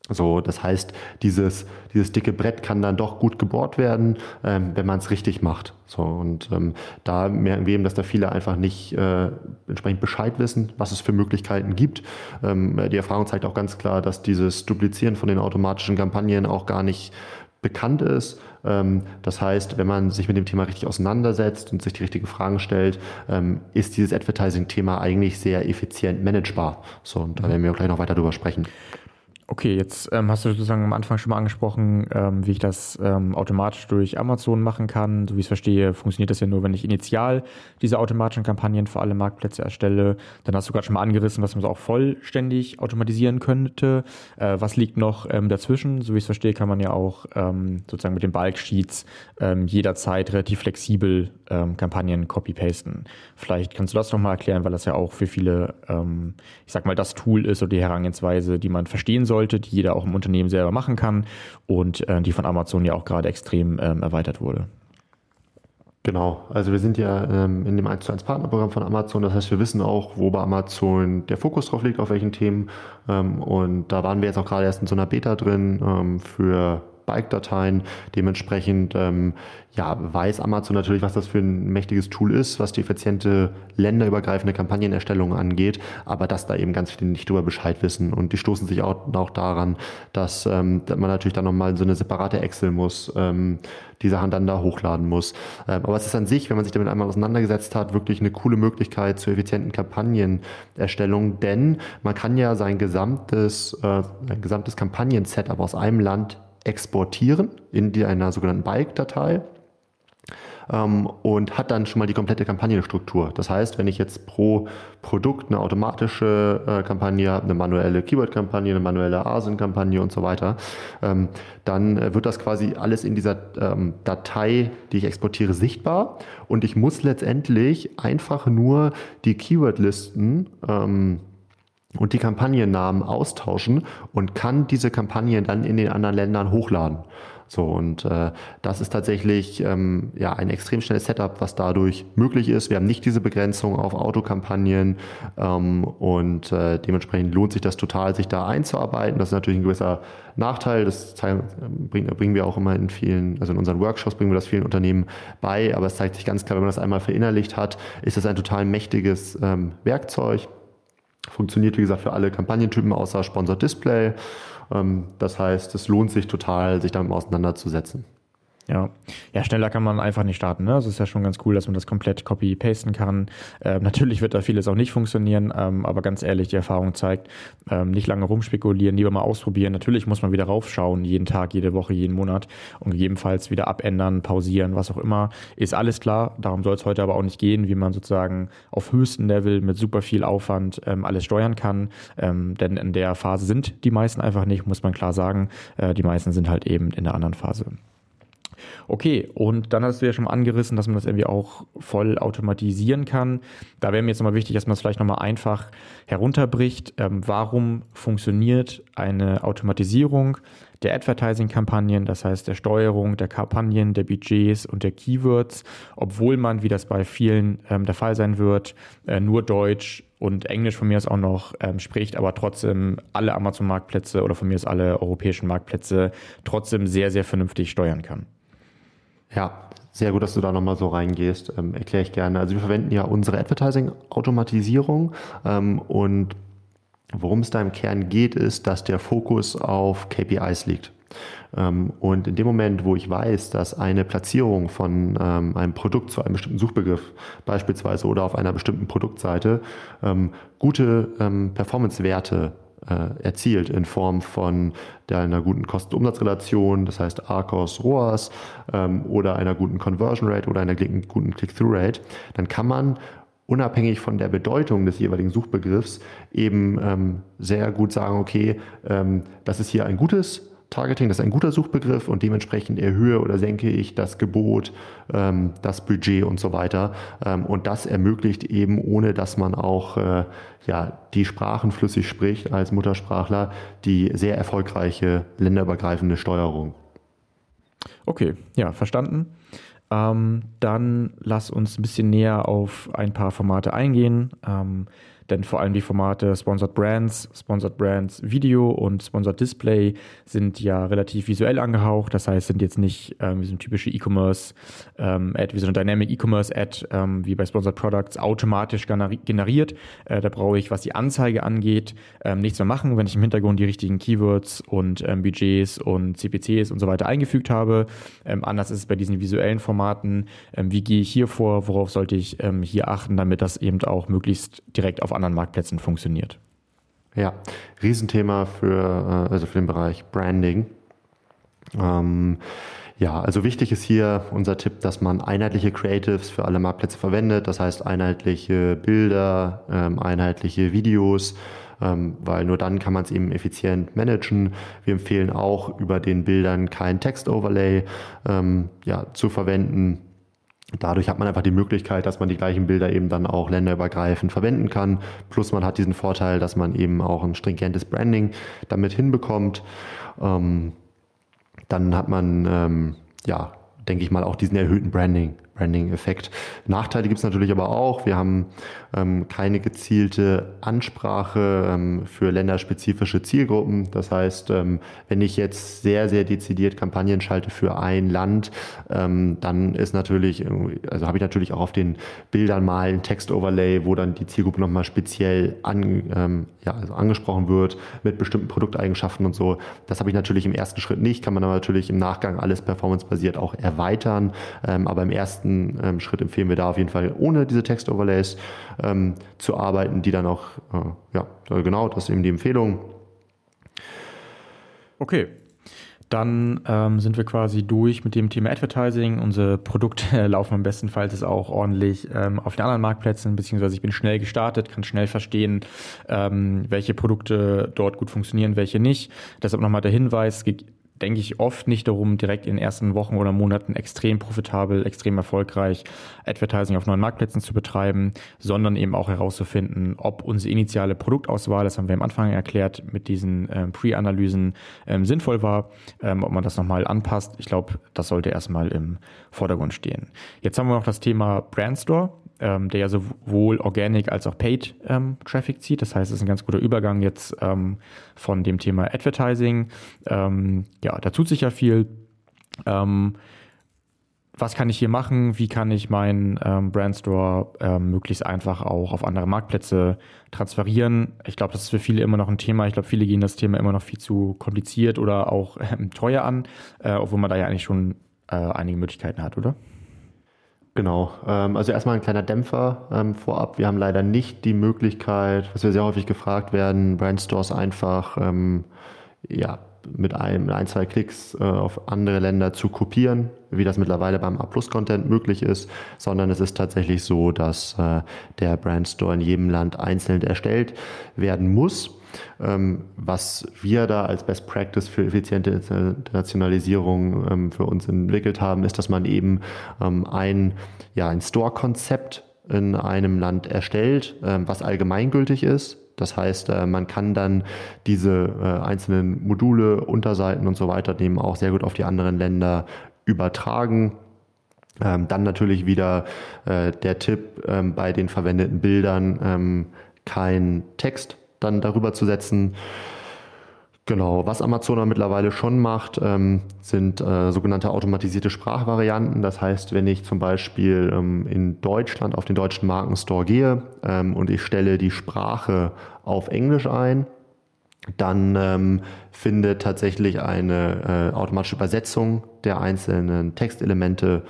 So, das heißt, dieses, dieses dicke Brett kann dann doch gut gebohrt werden, ähm, wenn man es richtig macht. So, und ähm, da merken wir eben, dass da viele einfach nicht äh, entsprechend Bescheid wissen, was es für Möglichkeiten gibt. Ähm, die Erfahrung zeigt auch ganz klar, dass dieses Duplizieren von den automatischen Kampagnen auch gar nicht bekannt ist. Ähm, das heißt, wenn man sich mit dem Thema richtig auseinandersetzt und sich die richtigen Fragen stellt, ähm, ist dieses Advertising-Thema eigentlich sehr effizient managebar. So, und da werden wir auch gleich noch weiter drüber sprechen. Okay, jetzt ähm, hast du sozusagen am Anfang schon mal angesprochen, ähm, wie ich das ähm, automatisch durch Amazon machen kann. So wie ich es verstehe, funktioniert das ja nur, wenn ich initial diese automatischen Kampagnen für alle Marktplätze erstelle. Dann hast du gerade schon mal angerissen, was man so auch vollständig automatisieren könnte. Äh, was liegt noch ähm, dazwischen? So wie ich es verstehe, kann man ja auch ähm, sozusagen mit den Bulk-Sheets ähm, jederzeit relativ flexibel Kampagnen copy-pasten. Vielleicht kannst du das noch mal erklären, weil das ja auch für viele, ich sag mal, das Tool ist oder die Herangehensweise, die man verstehen soll sollte, die jeder auch im Unternehmen selber machen kann und äh, die von Amazon ja auch gerade extrem ähm, erweitert wurde. Genau, also wir sind ja ähm, in dem 1 zu 1 Partnerprogramm von Amazon, das heißt, wir wissen auch, wo bei Amazon der Fokus drauf liegt, auf welchen Themen. Ähm, und da waren wir jetzt auch gerade erst in so einer Beta drin ähm, für Bike-Dateien. Dementsprechend ähm, ja, weiß Amazon natürlich, was das für ein mächtiges Tool ist, was die effiziente länderübergreifende Kampagnenerstellung angeht, aber dass da eben ganz viele nicht drüber Bescheid wissen. Und die stoßen sich auch, auch daran, dass, ähm, dass man natürlich dann nochmal so eine separate Excel muss, ähm, die Sachen dann da hochladen muss. Ähm, aber es ist an sich, wenn man sich damit einmal auseinandergesetzt hat, wirklich eine coole Möglichkeit zur effizienten Kampagnenerstellung, denn man kann ja sein gesamtes, äh, gesamtes Kampagnen-Setup aus einem Land exportieren in die, einer sogenannten Bike-Datei ähm, und hat dann schon mal die komplette Kampagnenstruktur. Das heißt, wenn ich jetzt pro Produkt eine automatische äh, Kampagne habe, eine manuelle Keyword-Kampagne, eine manuelle Asien-Kampagne und so weiter, ähm, dann äh, wird das quasi alles in dieser ähm, Datei, die ich exportiere, sichtbar und ich muss letztendlich einfach nur die Keyword-Listen ähm, und die Kampagnennamen austauschen und kann diese Kampagnen dann in den anderen Ländern hochladen. So, und äh, das ist tatsächlich ähm, ja, ein extrem schnelles Setup, was dadurch möglich ist. Wir haben nicht diese Begrenzung auf Autokampagnen ähm, und äh, dementsprechend lohnt sich das total, sich da einzuarbeiten. Das ist natürlich ein gewisser Nachteil. Das bringen, bringen wir auch immer in vielen, also in unseren Workshops bringen wir das vielen Unternehmen bei, aber es zeigt sich ganz klar, wenn man das einmal verinnerlicht hat, ist das ein total mächtiges ähm, Werkzeug Funktioniert, wie gesagt, für alle Kampagnentypen außer Sponsor Display. Ähm, das heißt, es lohnt sich total, sich damit auseinanderzusetzen. Ja. ja, schneller kann man einfach nicht starten. Ne? Also ist ja schon ganz cool, dass man das komplett copy-pasten kann. Ähm, natürlich wird da vieles auch nicht funktionieren, ähm, aber ganz ehrlich, die Erfahrung zeigt, ähm, nicht lange rumspekulieren, lieber mal ausprobieren. Natürlich muss man wieder raufschauen, jeden Tag, jede Woche, jeden Monat und gegebenenfalls wieder abändern, pausieren, was auch immer. Ist alles klar. Darum soll es heute aber auch nicht gehen, wie man sozusagen auf höchstem Level mit super viel Aufwand ähm, alles steuern kann. Ähm, denn in der Phase sind die meisten einfach nicht, muss man klar sagen. Äh, die meisten sind halt eben in der anderen Phase. Okay, und dann hast du ja schon mal angerissen, dass man das irgendwie auch voll automatisieren kann. Da wäre mir jetzt nochmal wichtig, dass man es vielleicht nochmal einfach herunterbricht. Ähm, warum funktioniert eine Automatisierung der Advertising-Kampagnen, das heißt der Steuerung der Kampagnen, der Budgets und der Keywords, obwohl man, wie das bei vielen ähm, der Fall sein wird, äh, nur Deutsch und Englisch von mir aus auch noch ähm, spricht, aber trotzdem alle Amazon-Marktplätze oder von mir aus alle europäischen Marktplätze trotzdem sehr, sehr vernünftig steuern kann. Ja, sehr gut, dass du da nochmal so reingehst. Ähm, Erkläre ich gerne. Also wir verwenden ja unsere Advertising-Automatisierung ähm, und worum es da im Kern geht, ist, dass der Fokus auf KPIs liegt. Ähm, und in dem Moment, wo ich weiß, dass eine Platzierung von ähm, einem Produkt zu einem bestimmten Suchbegriff beispielsweise oder auf einer bestimmten Produktseite ähm, gute Performance-Werte äh, erzielt in Form von der, einer guten Kosten-Umsatz-Relation, das heißt ARCOS, ROAS ähm, oder einer guten Conversion Rate oder einer guten Click-Through-Rate, dann kann man unabhängig von der Bedeutung des jeweiligen Suchbegriffs eben ähm, sehr gut sagen, okay, ähm, das ist hier ein gutes Targeting, das ist ein guter Suchbegriff und dementsprechend erhöhe oder senke ich das Gebot, ähm, das Budget und so weiter. Ähm, und das ermöglicht eben, ohne dass man auch äh, ja, die Sprachen flüssig spricht als Muttersprachler, die sehr erfolgreiche länderübergreifende Steuerung. Okay, ja, verstanden. Ähm, dann lass uns ein bisschen näher auf ein paar Formate eingehen. Denn vor allem die Formate Sponsored Brands, Sponsored Brands Video und Sponsored Display sind ja relativ visuell angehaucht. Das heißt, sind jetzt nicht ähm, wie so eine typische E-Commerce-Ad, ähm, wie so eine Dynamic E-Commerce-Ad, ähm, wie bei Sponsored Products, automatisch generiert. Äh, da brauche ich, was die Anzeige angeht, ähm, nichts mehr machen, wenn ich im Hintergrund die richtigen Keywords und ähm, Budgets und CPCs und so weiter eingefügt habe. Ähm, anders ist es bei diesen visuellen Formaten. wie gehe ich hier vor? Worauf sollte ich hier achten, damit das eben auch möglichst direkt auf anderen Marktplätzen funktioniert. Ja, Riesenthema für, äh, also für den Bereich Branding. Ähm, ja, also wichtig ist hier unser Tipp, dass man einheitliche Creatives für alle Marktplätze verwendet. Das heißt einheitliche Bilder, ähm, einheitliche Videos, ähm, weil nur dann kann man es eben effizient managen. Wir empfehlen auch über den Bildern kein Text-Overlay ähm, ja, zu verwenden. Dadurch hat man einfach die Möglichkeit, dass man die gleichen Bilder eben dann auch länderübergreifend verwenden kann. Plus man hat diesen Vorteil, dass man eben auch ein stringentes Branding damit hinbekommt. Ähm, dann hat man, ähm, ja, denke ich mal, auch diesen erhöhten Branding, Branding-Effekt. Nachteile gibt es natürlich aber auch. Wir haben ähm, keine gezielte Ansprache ähm, für länderspezifische Zielgruppen. Das heißt, ähm, wenn ich jetzt sehr, sehr dezidiert Kampagnen schalte für ein Land, ähm, dann ist natürlich, also habe ich natürlich auch auf den Bildern mal ein Text-Overlay, wo dann die Zielgruppe nochmal speziell an, ähm, ja, also angesprochen wird mit bestimmten Produkteigenschaften und so. Das habe ich natürlich im ersten Schritt nicht, kann man aber natürlich im Nachgang alles performancebasiert auch erweitern. Ähm, aber im ersten Schritt empfehlen wir da auf jeden Fall ohne diese Text-Overlays ähm, zu arbeiten, die dann auch, äh, ja, genau, das ist eben die Empfehlung. Okay. Dann ähm, sind wir quasi durch mit dem Thema Advertising. Unsere Produkte laufen am bestenfalls auch ordentlich ähm, auf den anderen Marktplätzen, beziehungsweise ich bin schnell gestartet, kann schnell verstehen, ähm, welche Produkte dort gut funktionieren, welche nicht. Deshalb nochmal der Hinweis, es denke ich, oft nicht darum, direkt in den ersten Wochen oder Monaten extrem profitabel, extrem erfolgreich Advertising auf neuen Marktplätzen zu betreiben, sondern eben auch herauszufinden, ob unsere initiale Produktauswahl, das haben wir am Anfang erklärt, mit diesen ähm, Pre-Analysen ähm, sinnvoll war, ähm, ob man das nochmal anpasst. Ich glaube, das sollte erstmal im Vordergrund stehen. Jetzt haben wir noch das Thema Brandstore ähm, der ja sowohl Organic als auch Paid ähm, Traffic zieht. Das heißt, es ist ein ganz guter Übergang jetzt ähm, von dem Thema Advertising. Ähm, ja, da tut sich ja viel. Ähm, was kann ich hier machen? Wie kann ich meinen ähm, Brandstore ähm, möglichst einfach auch auf andere Marktplätze transferieren? Ich glaube, das ist für viele immer noch ein Thema. Ich glaube, viele gehen das Thema immer noch viel zu kompliziert oder auch ähm, teuer an, äh, obwohl man da ja eigentlich schon äh, einige Möglichkeiten hat, oder? Genau, ähm, also erstmal ein kleiner Dämpfer ähm, vorab. Wir haben leider nicht die Möglichkeit, was wir sehr häufig gefragt werden, Brandstores einfach ähm, ja, mit ein, ein, zwei Klicks äh, auf andere Länder zu kopieren, wie das mittlerweile beim A-Plus-Content möglich ist, sondern es ist tatsächlich so, dass äh, der Brandstore in jedem Land einzeln erstellt werden muss. Ähm, was wir da als Best Practice für effiziente Internationalisierung ähm, für uns entwickelt haben, ist, dass man eben ähm, ein, ja, ein Store-Konzept in einem Land erstellt, was allgemeingültig ist. Das heißt, äh, man kann dann diese äh, einzelnen Module, Unterseiten und so weiter nehmen auch sehr gut auf die anderen Länder übertragen. dann natürlich wieder äh, der Tipp bei den verwendeten Bildern kein Text dann darüber zu setzen. Genau, was Amazon mittlerweile schon macht, ähm, sind äh, sogenannte automatisierte Sprachvarianten. Das heißt, wenn ich zum Beispiel ähm, in Deutschland auf den deutschen Markenstore gehe ähm, und ich stelle die Sprache auf Englisch ein, dann ähm, findet tatsächlich eine äh, automatische Übersetzung der einzelnen Textelemente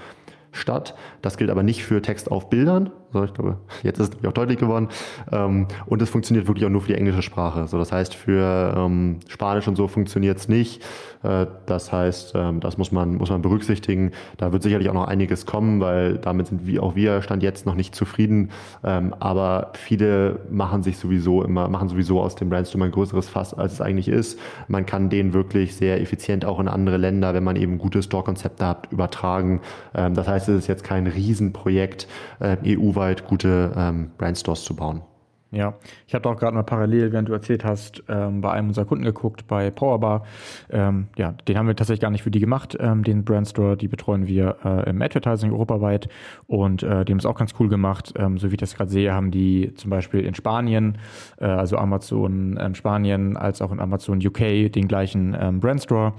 statt. Das gilt aber nicht für Text auf Bildern, ich glaube, jetzt ist es auch deutlich geworden. Ähm, und es funktioniert wirklich auch nur für die englische Sprache. So, das heißt, für ähm, Spanisch und so funktioniert es nicht. Äh, das heißt, ähm, das muss man, muss man berücksichtigen. Da wird sicherlich auch noch einiges kommen, weil damit sind wir, auch wir Stand jetzt noch nicht zufrieden. Aber viele machen sich sowieso immer, machen sowieso aus dem Brandstorm ein größeres Fass, als es eigentlich ist. Man kann den wirklich sehr effizient auch in andere Länder, wenn man eben gute Store-Konzepte hat, übertragen. Das heißt, es ist jetzt kein Riesenprojekt äh, EU-weit weit gute ähm, Brandstores zu bauen. Ja, ich habe auch gerade mal parallel, während du erzählt hast, ähm, bei einem unserer Kunden geguckt, bei Powerbar. Ähm, ja, den haben wir tatsächlich gar nicht für die gemacht, ähm, den Brandstore. Die betreuen wir äh, im Advertising europaweit und äh, die haben es auch ganz cool gemacht. Ähm, so wie ich das gerade sehe, haben die zum Beispiel in Spanien, äh, also Amazon ähm, Spanien, als auch in Amazon UK den gleichen ähm, Brandstore,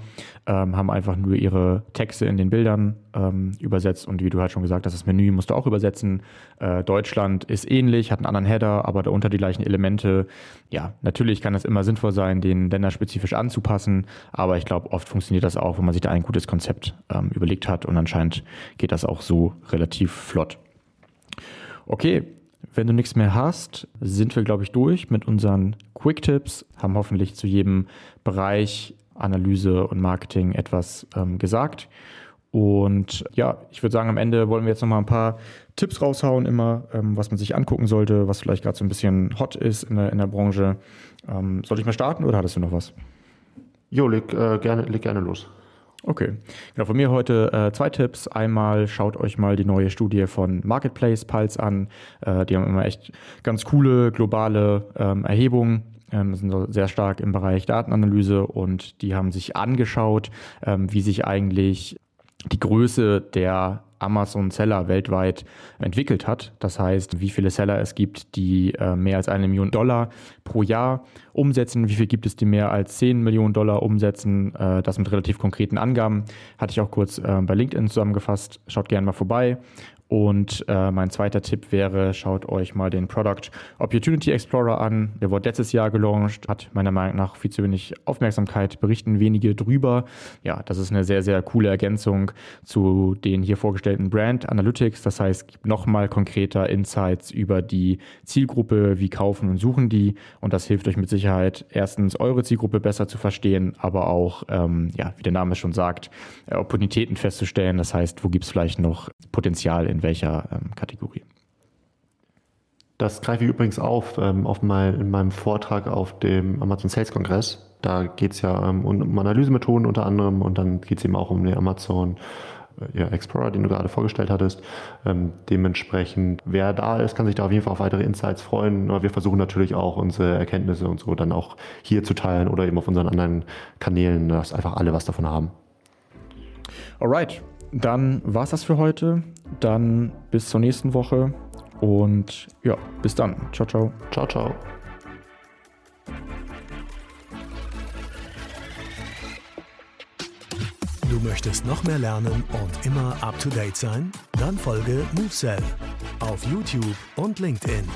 haben einfach nur ihre Texte in den Bildern übersetzt und wie du halt schon gesagt hast, das Menü musst du auch übersetzen. Äh, Deutschland ist ähnlich, hat einen anderen Header, aber da unter die gleichen Elemente. Ja, natürlich kann es immer sinnvoll sein, den länderspezifisch anzupassen, aber ich glaube, oft funktioniert das auch, wenn man sich da ein gutes Konzept ähm, überlegt hat und anscheinend geht das auch so relativ flott. Okay, Wenn du nichts mehr hast, sind wir, glaube ich, durch mit unseren Quick-Tipps, haben hoffentlich zu jedem Bereich Analyse und Marketing etwas ähm, gesagt. Und ja, ich würde sagen, am Ende wollen wir jetzt nochmal ein paar Tipps raushauen, immer, ähm, was man sich angucken sollte, was vielleicht gerade so ein bisschen hot ist in der, in der Branche. Ähm, soll ich mal starten oder hattest du noch was? Jo, leg, äh, gerne, leg gerne los. Okay. Genau, von mir heute äh, zwei Tipps. Einmal schaut euch mal die neue Studie von Marketplace Pulse an. Äh, die haben immer echt ganz coole globale ähm, Erhebungen ähm, sind so sehr stark im Bereich Datenanalyse und die haben sich angeschaut, ähm, wie sich eigentlich die Größe der Amazon-Seller weltweit entwickelt hat. Das heißt, wie viele Seller es gibt, die äh, mehr als eine Million Dollar pro Jahr umsetzen, wie viel gibt es, die mehr als 10 Millionen Dollar umsetzen. Äh, das mit relativ konkreten Angaben hatte ich auch kurz äh, bei LinkedIn zusammengefasst. Schaut gerne mal vorbei. Und äh, mein zweiter Tipp wäre, schaut euch mal den Product Opportunity Explorer an. Der wurde letztes Jahr gelauncht, hat meiner Meinung nach viel zu wenig Aufmerksamkeit, berichten wenige drüber. Ja, das ist eine sehr, sehr coole Ergänzung zu den hier vorgestellten Brand Analytics. Das heißt, nochmal konkreter Insights über die Zielgruppe, wie kaufen und suchen die. Und das hilft euch mit Sicherheit, erstens eure Zielgruppe besser zu verstehen, aber auch, ähm, ja, wie der Name schon sagt, Opportunitäten festzustellen. Das heißt, wo gibt es vielleicht noch Potenzial in in welcher ähm, Kategorie. Das greife ich übrigens auf, ähm, auf mein, in meinem Vortrag auf dem Amazon Sales Kongress. Da geht es ja ähm, um Analysemethoden unter anderem und dann geht es eben auch um den Amazon äh, ja, Explorer, den du gerade vorgestellt hattest. Ähm, dementsprechend, wer da ist, kann sich da auf jeden Fall auf weitere Insights freuen. Aber wir versuchen natürlich auch unsere Erkenntnisse und so dann auch hier zu teilen oder eben auf unseren anderen Kanälen, dass einfach alle was davon haben. Alright, dann war es das für heute. Dann bis zur nächsten Woche und ja, bis dann. Ciao, ciao. Ciao, ciao. Du möchtest noch mehr lernen und immer up to date sein? Dann folge MoveSell auf YouTube und LinkedIn.